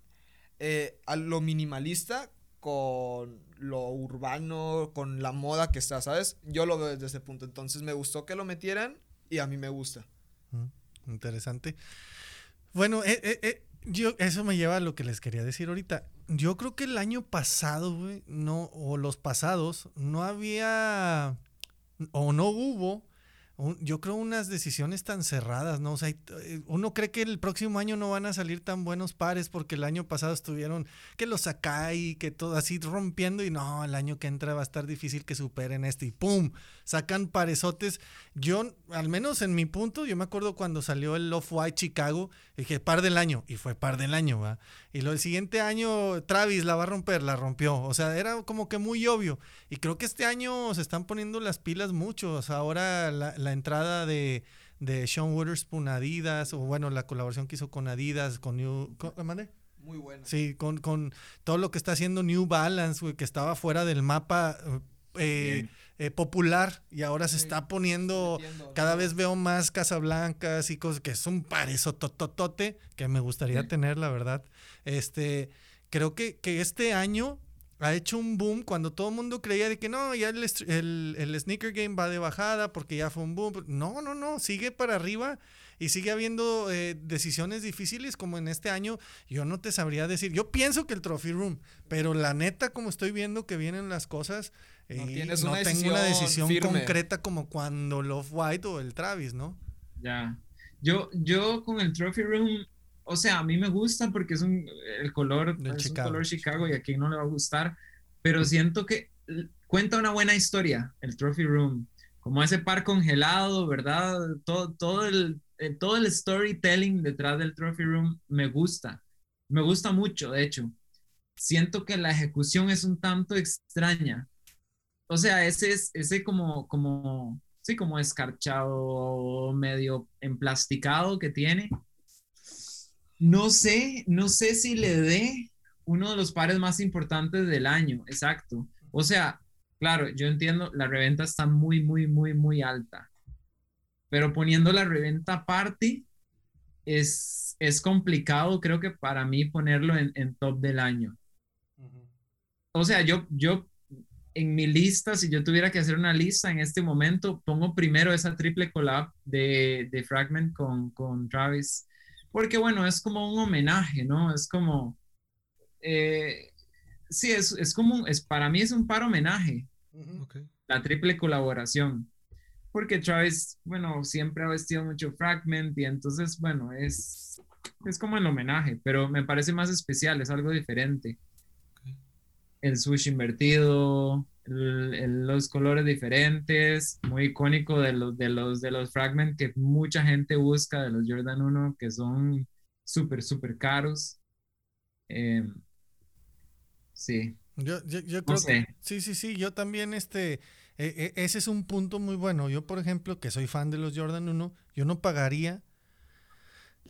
eh, a lo minimalista con lo urbano, con la moda que está, ¿sabes? Yo lo veo desde ese punto. Entonces me gustó que lo metieran y a mí me gusta. Mm, interesante. Bueno, eh, eh, eh, yo, eso me lleva a lo que les quería decir ahorita. Yo creo que el año pasado, güey, no, o los pasados, no había, o no hubo yo creo unas decisiones tan cerradas, ¿no? O sea, eh, uno cree que el próximo año no van a salir tan buenos pares porque el año pasado estuvieron que los y que todo así rompiendo y no, el año que entra va a estar difícil que superen este y ¡pum! Sacan paresotes. Yo, al menos en mi punto, yo me acuerdo cuando salió el Love White Chicago, dije par del año y fue par del año, ¿va? Y lo del siguiente año Travis la va a romper, la rompió. O sea, era como que muy obvio. Y creo que este año se están poniendo las pilas mucho. O sea, ahora la, la entrada de, de Sean Witherspoon Adidas, o bueno, la colaboración que hizo con Adidas, con New... Muy buena. Sí, con, con, todo lo que está haciendo New Balance, que estaba fuera del mapa eh, eh, popular y ahora se está poniendo, cada vez veo más Casablancas y cosas que es un parezo tototote que me gustaría tener, la verdad. Este, creo que, que este año ha hecho un boom cuando todo el mundo creía de que no, ya el, el, sneaker game va de bajada porque ya fue un boom. No, no, no, sigue para arriba y sigue habiendo eh, decisiones difíciles como en este año. Yo no te sabría decir, yo pienso que el Trophy Room, pero la neta como estoy viendo que vienen las cosas, no, eh, no tengo una decisión concreta como cuando Love White o el Travis, ¿no? Ya. Yo, yo con el Trophy Room, o sea, a mí me gusta porque es un, el color, es Chicago. un color Chicago y a quien no le va a gustar, pero siento que cuenta una buena historia, el Trophy Room, como ese par congelado, ¿verdad? Todo, todo, el, todo el storytelling detrás del Trophy Room me gusta, me gusta mucho, de hecho. Siento que la ejecución es un tanto extraña. O sea, ese es, ese como, como, sí, como escarchado, medio emplasticado que tiene. No sé, no sé si le dé uno de los pares más importantes del año, exacto. O sea, claro, yo entiendo, la reventa está muy, muy, muy, muy alta. Pero poniendo la reventa aparte, es, es complicado, creo que para mí ponerlo en, en top del año. O sea, yo, yo en mi lista, si yo tuviera que hacer una lista en este momento, pongo primero esa triple collab de, de Fragment con, con Travis, porque bueno, es como un homenaje, ¿no? Es como, eh, sí, es, es como, un- es, para mí es un par homenaje, Ok. la triple colaboración, porque Travis, bueno, siempre ha vestido mucho Fragment y entonces, bueno, es, es como el homenaje, pero me parece más especial, es algo diferente. El sushi invertido, los colores diferentes, muy icónico de los, de los, de los fragments que mucha gente busca de los Jordan 1, que son súper, súper caros. Eh, sí, Yo, yo, yo No creo sé. que sí, sí, sí, yo también este e- e- ese es un punto muy bueno. Yo, por ejemplo, que soy fan de los Jordan 1, yo no pagaría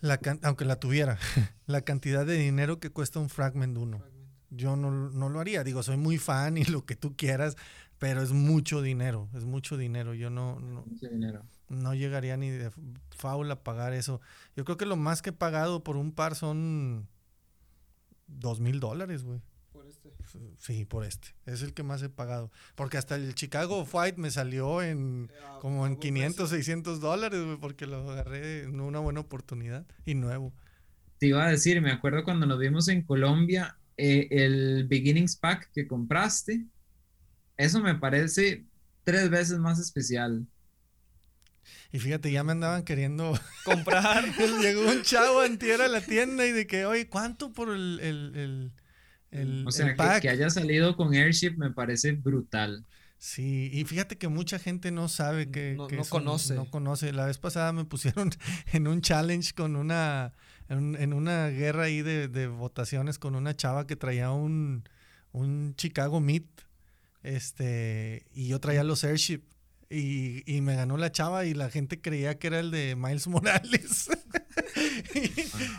la can- aunque la tuviera, la cantidad de dinero que cuesta un Fragment 1. Yo no, no lo haría. Digo, soy muy fan y lo que tú quieras, pero es mucho dinero, es mucho dinero. Yo no, no, dinero. no llegaría ni de faula a pagar eso. Yo creo que lo más que he pagado por un par son dos mil dólares, güey. Por este. Sí, por este. Es el que más he pagado. Porque hasta el Chicago Fight me salió en Ah, como en buen 500, 600 dólares, güey, porque lo agarré en una buena oportunidad y nuevo. Te iba a decir, me acuerdo cuando nos vimos en Colombia, eh, el Beginnings Pack que compraste, eso me parece tres veces más especial. Y fíjate, ya me andaban queriendo Comprar. Llegó un chavo antier a la tienda y de que, oye, ¿cuánto por el, el, el, el- O sea, el que, pack? que haya salido con Airship me parece brutal. Sí, y fíjate que mucha gente no sabe que, No- que conoce. no conoce. La vez pasada me pusieron en un challenge con una, en, en una guerra ahí de, de votaciones con una chava que traía un, un Chicago Meat, este, y yo traía los Airship. Y, y me ganó la chava y la gente creía que era el de Miles Morales.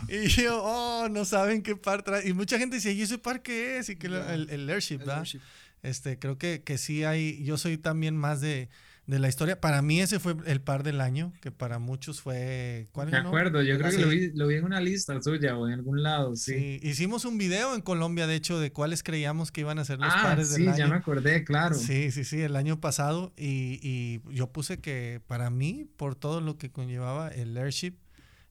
y, y yo, oh, no saben qué par trae. Y mucha gente dice, ¿y ese par qué es? Y que el, el Airship, El ¿verdad? Airship. Este, creo que, que sí hay, yo soy también más de, de la historia. Para mí ese fue el par del año, que para muchos fue... ¿Cuál De acuerdo, yo creo Sí. que lo vi, lo vi en una lista suya o en algún lado, sí. Sí. hicimos un video en Colombia, de hecho, de cuáles creíamos que iban a ser los ah, pares sí, del ya me año. acordé, claro. Sí, sí, sí, el año pasado. Y, y yo puse que para mí, por todo lo que conllevaba el Airship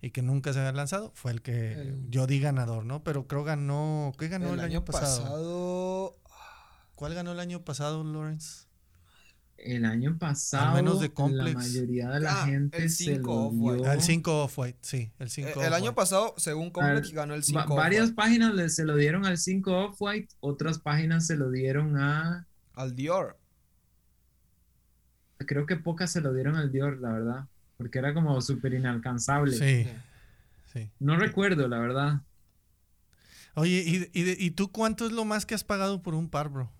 y que nunca se había lanzado, fue el que El- yo di ganador, ¿no? Pero creo ganó... ¿Qué ganó el, el año, pasado? pasado. ¿Cuál ganó el año pasado, Lawrence? El año pasado, menos de la mayoría de la Ah, gente el se lo Off-White. dio. El 5 Off-White, sí, el Eh, 5 el año pasado, según Complex, ganó el Va- 5 varias páginas le- se lo dieron al 5 Off-White, otras páginas se lo dieron a. al Dior. Creo que pocas se lo dieron al Dior, la verdad. Porque era como súper inalcanzable. Sí, sí. No recuerdo, la verdad. Oye, ¿y, y, de- ¿y tú cuánto es lo más que has pagado por un par, bro?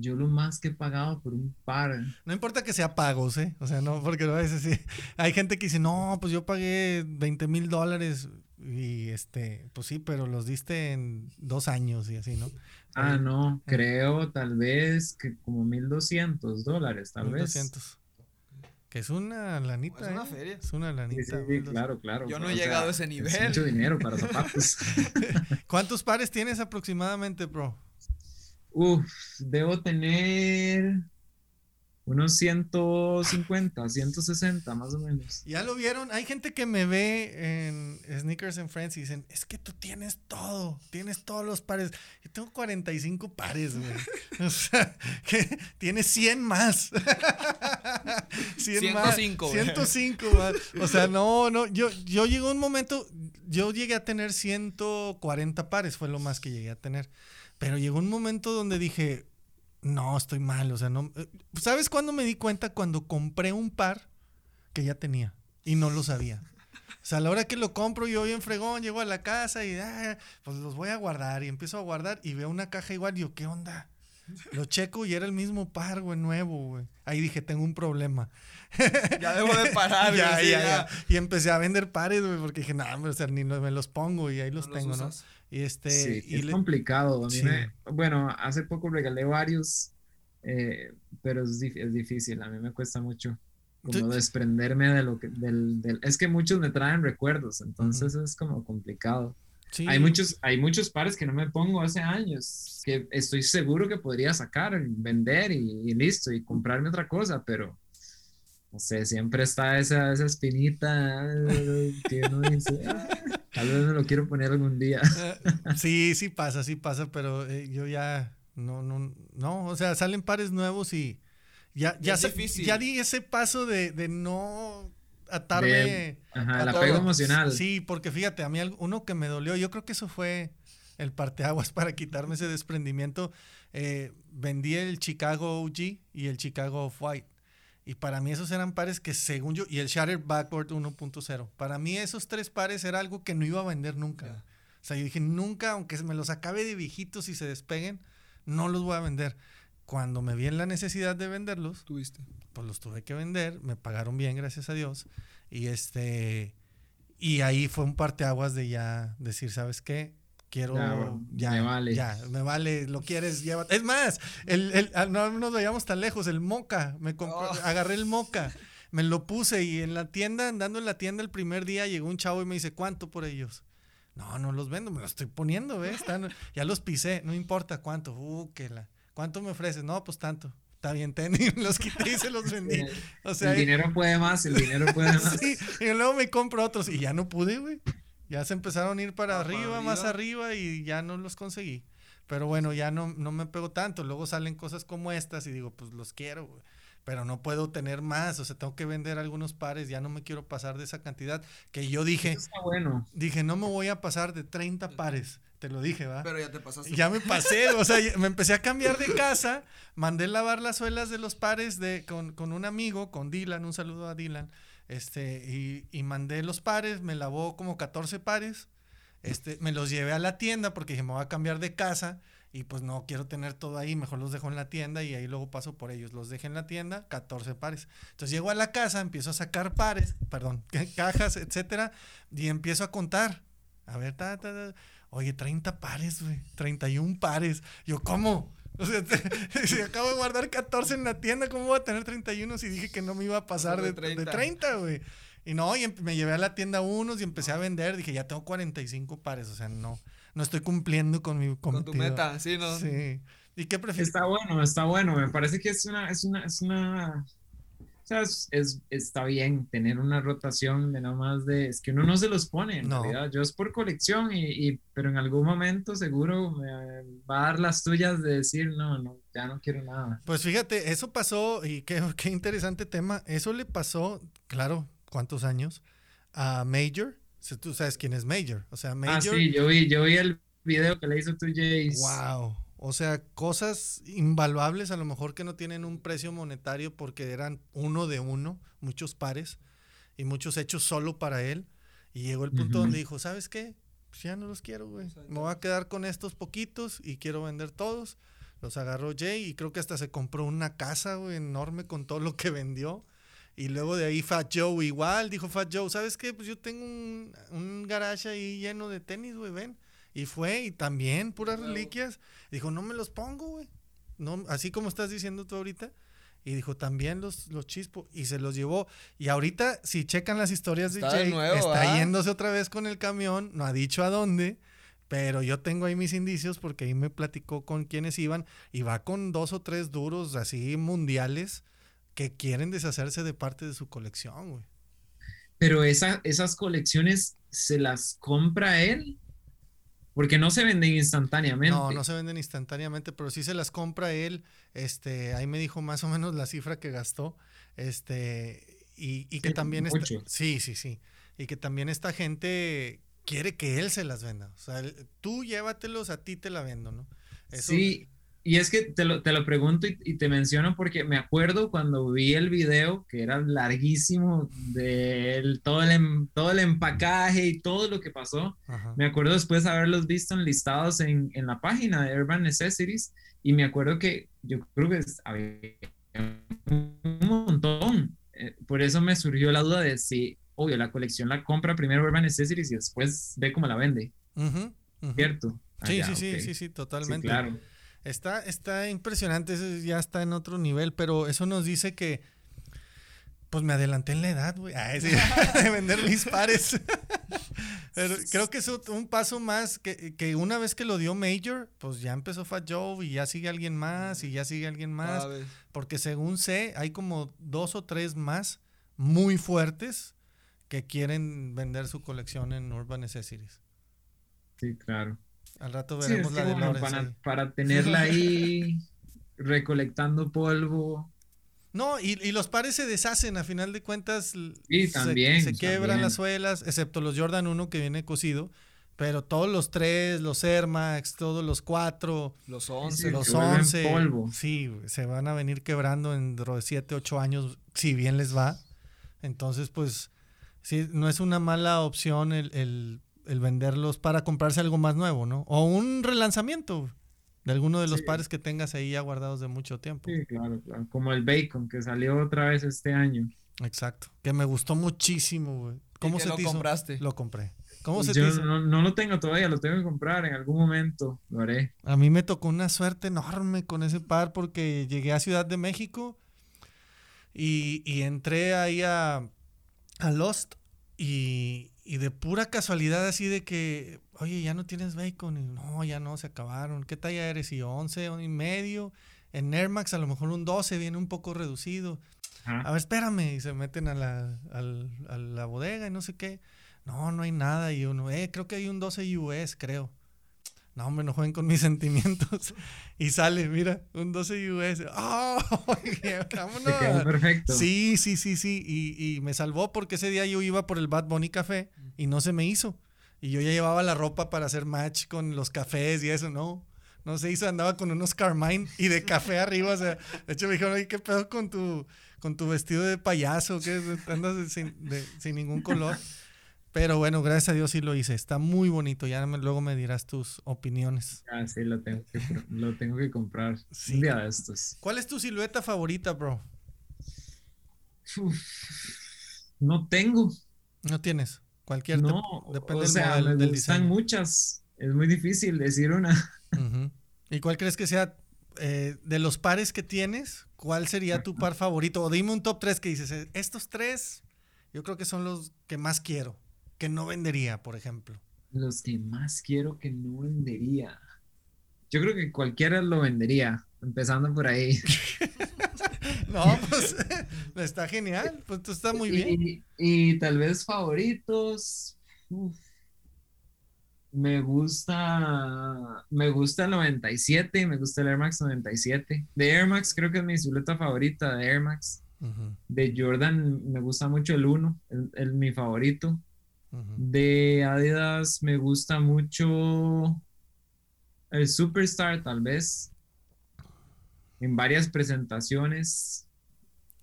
Yo lo más que he pagado por un par. No importa que sea pagos, ¿eh? O sea, no, porque a veces sí. Hay gente que dice, no, pues yo pagué 20 mil dólares y este, pues sí, pero los diste en dos años y así, ¿no? Ah, no, creo tal vez que como 1200 dólares, tal vez. 1200. Que es una lanita. Es una ¿eh? feria. Es una Sí, lanita. sí, sí, 1200. claro, claro. Yo no he sea, llegado a ese es nivel. mucho dinero para zapatos. ¿Cuántos pares tienes aproximadamente, bro? Uf, debo tener unos 150, 160 más o menos. Ya lo vieron, hay gente que me ve en Sneakers and Friends y dicen, es que tú tienes todo, tienes todos los pares. Yo tengo 45 pares, güey. o sea, que tienes 100 más. 100 105, más. 105 más. O sea, no, no, yo, yo llegó un momento, yo llegué a tener 140 pares, fue lo más que llegué a tener. Pero llegó un momento donde dije, no, estoy mal, o sea, no. Eh, ¿Sabes cuándo me di cuenta? Cuando compré un par que ya tenía y no lo sabía. O sea, a la hora que lo compro, yo bien fregón, llego a la casa y ah, pues los voy a guardar. Y empiezo a guardar y veo una caja igual. Y yo, ¿qué onda? Lo checo y era el mismo par, güey, nuevo, güey. Ahí dije, tengo un problema. Ya debo de parar, ya, ya, ya, Y empecé a vender pares, güey, porque dije, nada, o sea, ni me los pongo y ahí los tengo, ¿no? Este, sí, es complicado. A mí bueno, hace poco regalé varios, eh, pero es, es, difícil. A mí me cuesta mucho como desprenderme de lo que, del, del, es que muchos me traen recuerdos, entonces es como complicado. Sí. Hay muchos, hay muchos pares que no me pongo hace años, que estoy seguro que podría sacar, vender y, y listo, y comprarme otra cosa, pero no sé, siempre está esa, esa espinita que uno dice, ah, tal vez me lo quiero poner algún día. Eh, sí, sí pasa, sí pasa, pero eh, yo ya no, no, no, o sea, salen pares nuevos y ya, ya, ya di ese paso de, de no atarme. ajá, el apego emocional. Sí, porque fíjate, a mí uno que me dolió, yo creo que eso fue el parteaguas para quitarme ese desprendimiento. Eh, vendí el Chicago OG y el Chicago Off-White. Y para mí esos eran pares que según yo, y el Shatter Backward 1.0, para mí esos tres pares era algo que no iba a vender nunca. O sea, yo dije, nunca, aunque me los acabe de viejitos y se despeguen, no los voy a vender. Cuando me vi en la necesidad de venderlos, ¿Tuviste? pues los tuve que vender, me pagaron bien, gracias a Dios. Y este, y ahí fue un parteaguas de ya decir, ¿sabes qué? Quiero ya, me vale. Ya, me vale, lo quieres, lleva. Es más, el, el, ah, no nos vayamos tan lejos, el moca, me oh. agarré el moca, me lo puse y en la tienda, andando en la tienda el primer día, llegó un chavo y me dice, ¿cuánto por ellos? No, no los vendo, me los estoy poniendo, ¿ves? Están, ya los pisé, no importa cuánto, uh, que la, ¿cuánto me ofreces? No, pues tanto. Está bien, tenis, los quité y se los vendí. O sea, el dinero puede más, el dinero puede más. sí, y luego me compro otros y ya no pude, güey. Ya se empezaron a ir para, arriba, más arriba y ya no los conseguí. Pero bueno, ya no, no me pego tanto. Luego salen cosas como estas y digo, pues los quiero, Pero no puedo tener más, o sea, tengo que vender algunos pares, ya no me quiero pasar de esa cantidad que yo dije. bueno. Dije, no me voy a pasar de 30 pares, te lo dije, ¿va? Pero ya te pasaste. Ya me pasé, o sea, me empecé a cambiar de casa, mandé lavar las suelas de los pares de, con, con un amigo, con Dylan, un saludo a Dylan este, y, y, mandé los pares, me lavó como 14 pares. Este, me los llevé a la tienda porque dije, me voy a cambiar de casa y pues no quiero tener todo ahí, mejor los dejo en la tienda y ahí luego paso por ellos. Los dejé en la tienda, 14 pares. Entonces llego a la casa, empiezo a sacar pares, perdón, cajas, etcétera, y empiezo a contar. A ver, ta, ta. Oye, 30 pares, güey, 31 pares. Yo, ¿cómo? O sea, si acabo de guardar 14 en la tienda, ¿cómo voy a tener 31 si dije que no me iba a pasar de, 30, güey? Y no, y em, me llevé a la tienda unos y empecé a vender. Dije, ya tengo 45 pares. O sea, no, no estoy cumpliendo con mi Con tu meta, sí, ¿no? Sí. ¿Y qué prefieres? Está bueno, está bueno. Me parece que es una, es una, es una o sea, es, está bien tener una rotación de nada más de, es que uno no se los pone en realidad, yo es por colección, y, y, pero en algún momento seguro me va a dar las tuyas de decir, no, no, ya no quiero nada. Pues fíjate, eso pasó, y qué, qué interesante tema, eso le pasó, claro, ¿cuántos años? A Major, si tú sabes quién es Major, o sea, Major. Ah, sí, yo vi, yo vi el video que le hizo tu Jace. Wow. O sea, cosas invaluables a lo mejor que no tienen un precio monetario porque eran uno de uno, muchos pares y muchos hechos solo para él. Y llegó el punto donde dijo, ¿sabes qué? Pues ya no los quiero, güey. Me voy a quedar con estos poquitos y quiero vender todos. Los agarró Jay y creo que hasta se compró una casa, güey, enorme con todo lo que vendió. Y luego de ahí Fat Joe igual, dijo Fat Joe, ¿sabes qué? Pues yo tengo un, un garage ahí lleno de tenis, güey, ven y fue, y también puras reliquias. Dijo, no me los pongo, güey. No, así como estás diciendo tú ahorita. Y dijo, también los, los chispo. Y se los llevó. Y ahorita, si checan las historias de Jay, está yéndose otra vez con el camión. No ha dicho a dónde. Pero yo tengo ahí mis indicios porque ahí me platicó con quienes iban. Y va con dos o tres duros así mundiales que quieren deshacerse de parte de su colección, güey. Pero esa, esas colecciones se las compra él. Porque no se venden instantáneamente. No, no se venden instantáneamente, pero sí se las compra él. Este, ahí me dijo más o menos la cifra que gastó. Este, y, y que Sí, también está, sí, sí, sí. Y que también esta gente quiere que él se las venda. O sea, tú llévatelos, a ti te la vendo, ¿no? Eso- Sí, y es que te lo, te lo pregunto y, y te menciono porque me acuerdo cuando vi el video, que era larguísimo, de el- todo, el, em- todo el empacaje y todo lo que pasó. Ajá. Me acuerdo después haberlos visto enlistados en, en la página de Urban Necessities y me acuerdo que yo creo que había un montón. Eh, Por eso me surgió la duda de si, obvio, la colección la compra primero Urban Necessities y después ve cómo la vende, Ujú, ujú. ¿cierto? Ah, Sí, ya, sí, sí, ok. sí, sí, Sí, totalmente. claro. Está, está impresionante, eso ya está en otro nivel, pero eso nos dice que, pues me adelanté en la edad, güey, Ay, sí, de vender mis pares. pero creo que es un paso más que, que una vez que lo dio Major, pues ya empezó Fat Joe y ya sigue alguien más y ya sigue alguien más, porque según sé, hay como dos o tres más muy fuertes que quieren vender su colección en Urban Necessities. Sí, claro. Al rato Sí, veremos es la de bueno, Lawrence para, para tenerla ahí recolectando polvo. No, y, y los pares se deshacen, a final de cuentas. Sí, se- también, Se, quiebran también. las suelas, excepto los Jordan 1 que viene cosido. Pero todos los tres, los Air Max, todos los cuatro, Los Sí, 11. que los vuelven 11. polvo. Sí, se van a venir quebrando en dentro de 7, 8 años, si bien les va. Entonces, pues, sí, no es una mala opción el, el- el venderlos para comprarse algo más nuevo, ¿no? O un relanzamiento de alguno de los Sí. pares que tengas ahí ya guardados de mucho tiempo. Sí, claro, claro. Como el bacon que salió otra vez este año. Exacto. Que me gustó muchísimo, güey. ¿Cómo se lo te hizo? compraste? Lo compré. ¿Cómo se te Yo hizo? no, no lo tengo todavía, lo tengo que comprar en algún momento. Lo haré. A mí me tocó una suerte enorme con ese par porque llegué a Ciudad de México y, y entré ahí a, a Lost y, y de pura casualidad así de que, oye, ya no tienes bacon. Y, no, ya no, se acabaron. ¿Qué talla eres? Y 11 y medio. En Air Max a lo mejor un 12 viene un poco reducido. A ver, espérame. Y se meten a la, al- a la bodega y no sé qué. No, no hay nada. Y uno, eh, creo que hay un 12 US, creo. No, hombre, no jueguen con mis sentimientos. Y sale, mira, un 12 US. ¡Oh! vámonos! Quedó perfecto. Sí, sí, sí, sí. Y, y me salvó porque ese día yo iba por el Bad Bunny Café y no se me hizo. Y yo ya llevaba la ropa para hacer match con los cafés y eso, no. No se hizo, andaba con unos Carmine y de café arriba. O sea, de hecho me dijeron, oye, ¿qué pedo con tu, con tu vestido de payaso? ¿Qué? Andas sin, de- sin ningún color. Pero bueno, gracias a Dios sí lo hice. Está muy bonito. Ya me- luego me dirás tus opiniones. Ah, sí, lo tengo que, lo tengo que comprar. Sí. Un día de estos. ¿Cuál es tu silueta favorita, bro? Uf, no tengo. No tienes. Cualquier No, depende o del sea, del gustan diseño. muchas. Es muy difícil decir una. ¿Y cuál crees que sea eh, de los pares que tienes? ¿Cuál sería tu par favorito? O dime un top 3 que dices, eh, estos tres yo creo que son los que más quiero, que no vendería, por ejemplo. Los que más quiero que no vendería. Yo creo que cualquiera lo vendería, empezando por ahí. No, pues está genial, pues esto está muy bien. Y, y tal vez favoritos. uf. Me gusta, me gusta el 97 y me gusta el Air Max 97. De Air Max creo que es mi silueta favorita de Air Max. De Jordan me gusta mucho el 1, el, el- mi favorito. De Adidas me gusta mucho el Superstar tal vez. En varias presentaciones.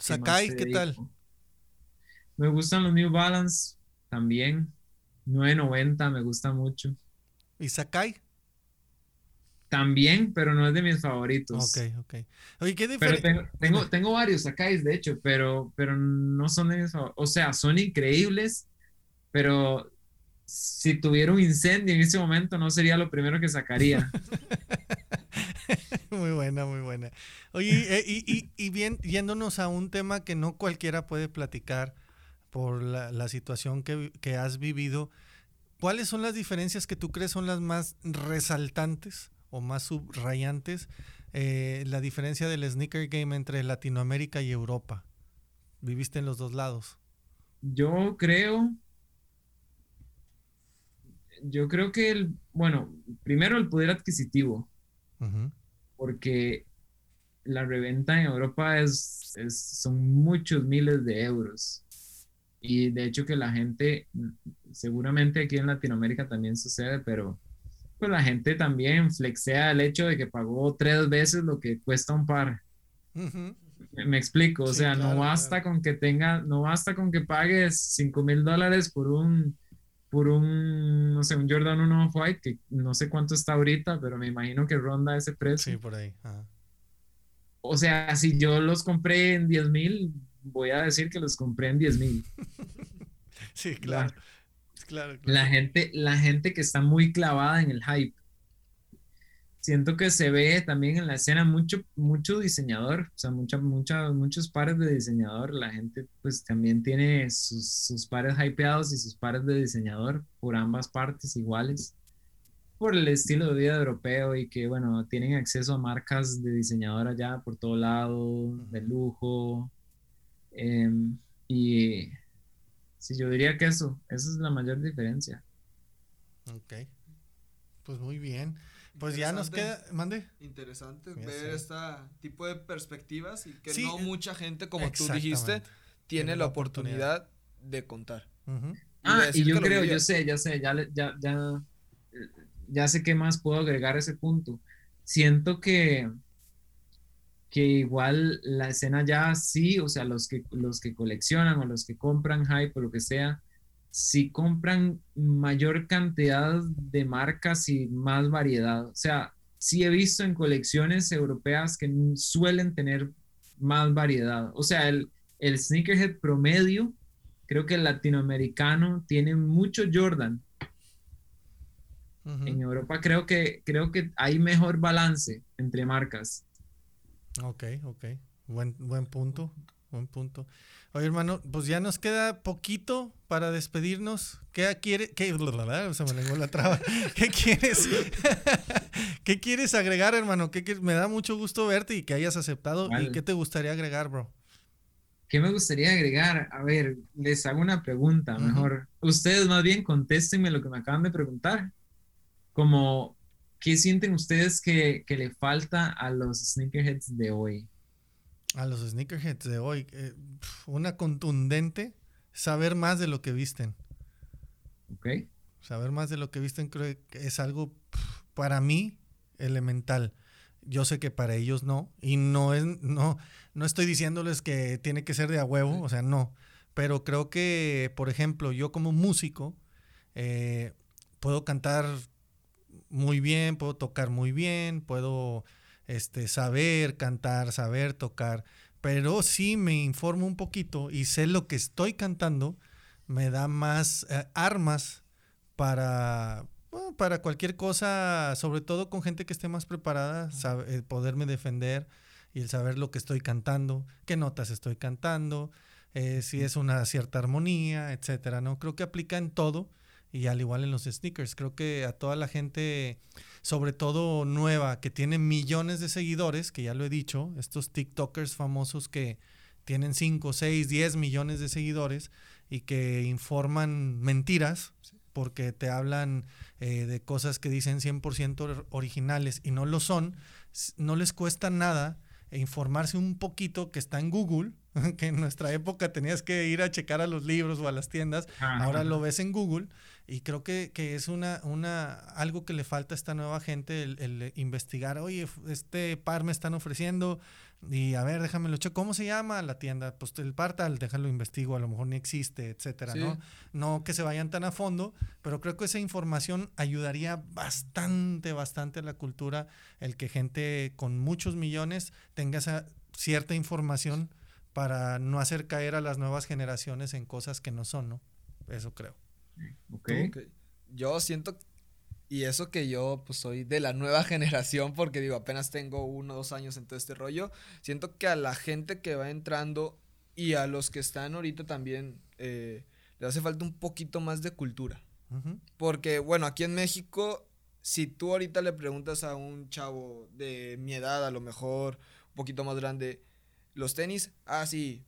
¿Qué más Sakai, ¿qué tal? Me gustan los New Balance también. 990 me gusta mucho. ¿Y Sakai? También, pero no es de mis favoritos. Ok, ok. Oye, ¿qué Pero diferencia? tengo, tengo, tengo varios Sakais, de hecho, pero, pero no son de mis favoritos. O sea, son increíbles, pero si tuviera un incendio en ese momento no sería lo primero que sacaría. Muy buena, muy buena. Oye, eh, y, y- y bien, yéndonos a un tema que no cualquiera puede platicar por la, la situación que, que has vivido, ¿cuáles son las diferencias que tú crees son las más resaltantes o más subrayantes eh, la diferencia del sneaker game entre Latinoamérica y Europa? Viviste en los dos lados. Yo creo, yo creo que el, bueno, primero el poder adquisitivo, porque la reventa en Europa es, son muchos miles de euros. Y de hecho que la gente, seguramente aquí en Latinoamérica también sucede, pero pues la gente también flexea el hecho de que pagó tres veces lo que cuesta un par. me, explico, o sea, no basta con que tenga, no basta con que pagues 5 mil dólares por un, por un, no sé, un Jordan 1 White, que no sé cuánto está ahorita, pero me imagino que ronda ese precio. Sí, por ahí. O sea, si yo los compré en 10 mil, voy a decir que los compré en 10 mil. sí, claro. claro. La, gente, la gente que está muy clavada en el hype. Siento que se ve también en la escena mucho, mucho diseñador, o sea, mucha, mucha, muchos pares de diseñador. La gente pues también tiene sus, sus pares hypeados y sus pares de diseñador por ambas partes iguales por el estilo de vida europeo y que, bueno, tienen acceso a marcas de diseñador allá por todo lado, de lujo. Em, y sí, yo diría que eso, esa es la mayor diferencia. Ok, pues muy bien. Pues ya nos queda, mande. Interesante ver este tipo de perspectivas y que no mucha gente, como tú dijiste, tiene, la oportunidad, de contar. Ah, y yo creo, yo sé, ya sé, ya, ya, ya ya sé qué más puedo agregar a ese punto. Siento que, que igual la escena ya sí, o sea, los que, los que coleccionan o los que compran hype o lo que sea, sí compran mayor cantidad de marcas y más variedad. O sea, sí he visto en colecciones europeas que suelen tener más variedad. O sea, el, el sneakerhead promedio, creo que el latinoamericano tiene mucho Jordan, en Europa creo que, creo que hay mejor balance entre marcas. Ok, ok. Buen, buen punto. Buen punto. Oye, hermano, pues ya nos queda poquito para despedirnos. ¿Qué quiere? Qué, se me la traba. ¿Qué quieres? ¿Qué quieres agregar, hermano? ¿Qué, me da mucho gusto verte y que hayas aceptado. ¿Y qué te gustaría agregar, bro? ¿Qué me gustaría agregar? A ver, les hago una pregunta, mejor. Ustedes más bien contéstenme lo que me acaban de preguntar como, ¿qué sienten ustedes que, le falta a los sneakerheads de hoy? A los sneakerheads de hoy, eh, una contundente, saber más de lo que visten. Ok. Saber más de lo que visten creo que es algo para mí elemental. Yo sé que para ellos no, y no es, no, no estoy diciéndoles que tiene que ser de a huevo, o sea, no. Pero creo que, por ejemplo, yo como músico, eh, puedo cantar muy bien, puedo tocar muy bien, puedo este, saber cantar, saber tocar, pero si me informo un poquito y sé lo que estoy cantando, me da más eh, armas para, para cualquier cosa, sobre todo con gente que esté más preparada, eh, poderme defender y el saber lo que estoy cantando, qué notas estoy cantando, eh, si es una cierta armonía, etcétera, ¿no? Creo que aplica en todo y al igual en los sneakers. Creo que a toda la gente, sobre todo nueva, que tiene millones de seguidores, que ya lo he dicho, estos TikTokers famosos que tienen 5, 6, 10 millones de seguidores y que informan mentiras porque te hablan eh, de cosas que dicen 100% originales y no lo son, no les cuesta nada informarse un poquito que está en Google, que en nuestra época tenías que ir a checar a los libros o a las tiendas, ahora lo ves en Google y creo que, es una, una, algo que le falta a esta nueva gente, el, investigar, oye, este par me están ofreciendo, y a ver, déjame lo checo, ¿cómo se llama la tienda? Pues el par tal, déjalo investigo, a lo mejor ni existe, etcétera, ¿no? No que se vayan tan a fondo, pero creo que esa información ayudaría bastante, bastante a la cultura, el que gente con muchos millones tenga esa cierta información para no hacer caer a las nuevas generaciones en cosas que no son, ¿no? Eso creo. Okay. Yo siento, y eso que yo pues soy de la nueva generación, porque digo, apenas tengo uno o dos años en todo este rollo, siento que a la gente que va entrando y a los que están ahorita también eh, le hace falta un poquito más de cultura. Porque, bueno, aquí en México si tú ahorita le preguntas a un chavo de mi edad, a lo mejor un poquito más grande, los tenis, ah, sí,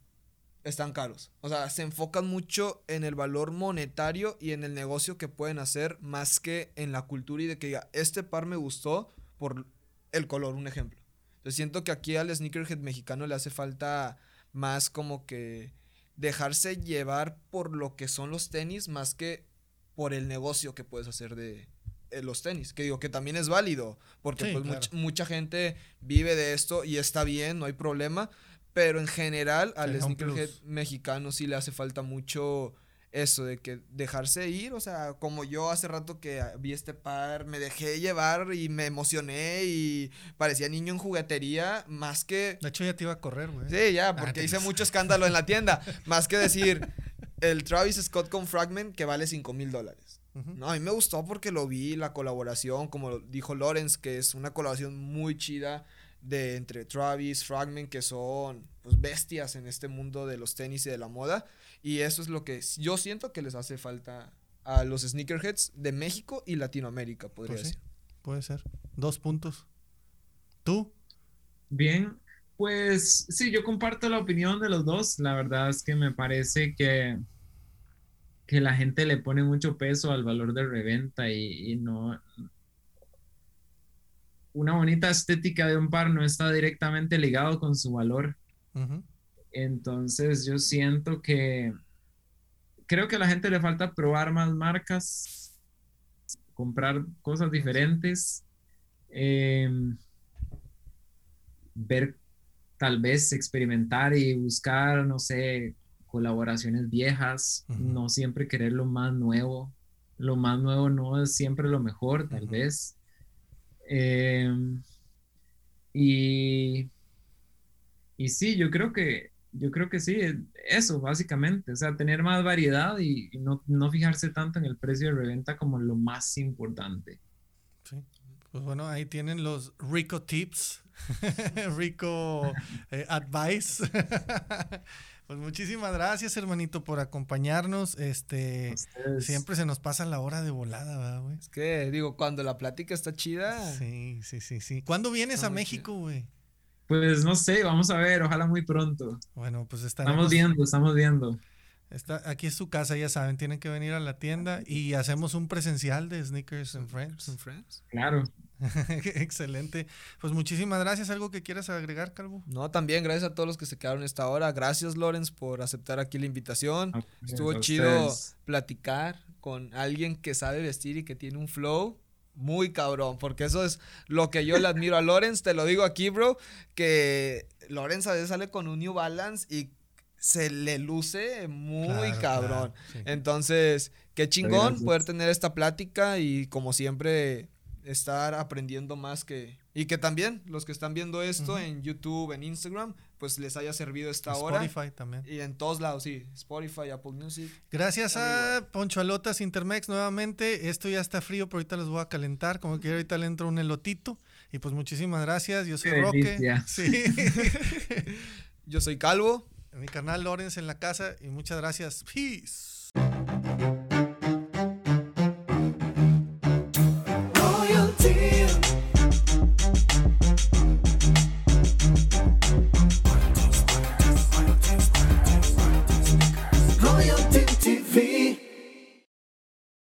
están caros. O sea, se enfocan mucho en el valor monetario y en el negocio que pueden hacer más que en la cultura y de que diga, este par me gustó por el color, un ejemplo. Entonces siento que aquí al sneakerhead mexicano le hace falta más como que dejarse llevar por lo que son los tenis más que por el negocio que puedes hacer de eh, los tenis. Que digo que también es válido, porque Sí, pues claro. much- mucha gente vive de esto y está bien, no hay problema. Pero en general al un sneakerhead mexicano sí le hace falta mucho eso de que dejarse ir, o sea, como yo hace rato que vi este par, me dejé llevar y me emocioné y parecía niño en juguetería, más que De hecho, ya te iba a correr, güey. Sí, ya, Ah, porque hice mucho escándalo en la tienda. Más que decir, el Travis Scott con Fragment que vale 5 mil dólares. No, a mí me gustó porque lo vi, la colaboración, como dijo Lawrence, que es una colaboración muy chida de entre Travis, Fragment, que son pues, bestias en este mundo de los tenis y de la moda. Y eso es lo que yo siento que les hace falta a los sneakerheads de México y Latinoamérica, podría Pues sí. decir. Puede ser. Dos puntos. ¿Tú? Bien, pues sí, yo comparto la opinión de los dos. La verdad es que me parece que, que la gente le pone mucho peso al valor de reventa y, y no... Una bonita estética de un par no está directamente ligado con su valor. Entonces yo siento que creo que a la gente le falta probar más marcas, comprar cosas diferentes, em, ver, tal vez experimentar y buscar, no sé, colaboraciones viejas, no siempre querer lo más nuevo. Lo más nuevo no es siempre lo mejor, tal vez. Em, y, y sí, yo creo que, yo creo que sí, eso básicamente, o sea, tener más variedad y, y no, no fijarse tanto en el precio de reventa como lo más importante. Sí. Pues bueno, ahí tienen los Rico Tips, Rico eh, Advice. pues muchísimas gracias, hermanito, por acompañarnos. Este, Ustedes- siempre se nos pasa la hora de volada, ¿verdad, güey? Es que, digo, cuando la plática está chida, Sí, sí, sí, sí. ¿Cuándo vienes Está a México, güey? Pues no sé, vamos a ver, ojalá muy pronto. Bueno, pues Estamos estaremos. viendo, estamos viendo. Está, aquí es su casa, ya saben, tienen que venir a la tienda y hacemos un presencial de Sneakers and Friends. Friends. Claro. Excelente. Pues muchísimas gracias. ¿Algo que quieras agregar, Calvo? No, también gracias a todos los que se quedaron esta hora. Gracias, Lorenz, por aceptar aquí la invitación. A- Estuvo chido ustedes. platicar con alguien que sabe vestir y que tiene un flow muy cabrón, porque eso es lo que yo le admiro a Lorenz, te lo digo aquí, bro, que Lorenz a veces sale con un New Balance y se le luce muy Claro, cabrón. claro, sí. Entonces, qué chingón Gracias. poder tener esta plática y como siempre estar aprendiendo más que y que también los que están viendo esto en YouTube, en Instagram, pues les haya servido esta hora. Spotify también. Y en todos lados, sí. Spotify, Apple Music. Gracias a Poncho Alotas Intermex nuevamente. Esto ya está frío, pero ahorita los voy a calentar. Como que ahorita le entro un elotito. Y pues muchísimas gracias. Yo soy Qué Roque. Sí. Yo soy Calvo mi carnal Lorenz en la casa y muchas gracias. Peace.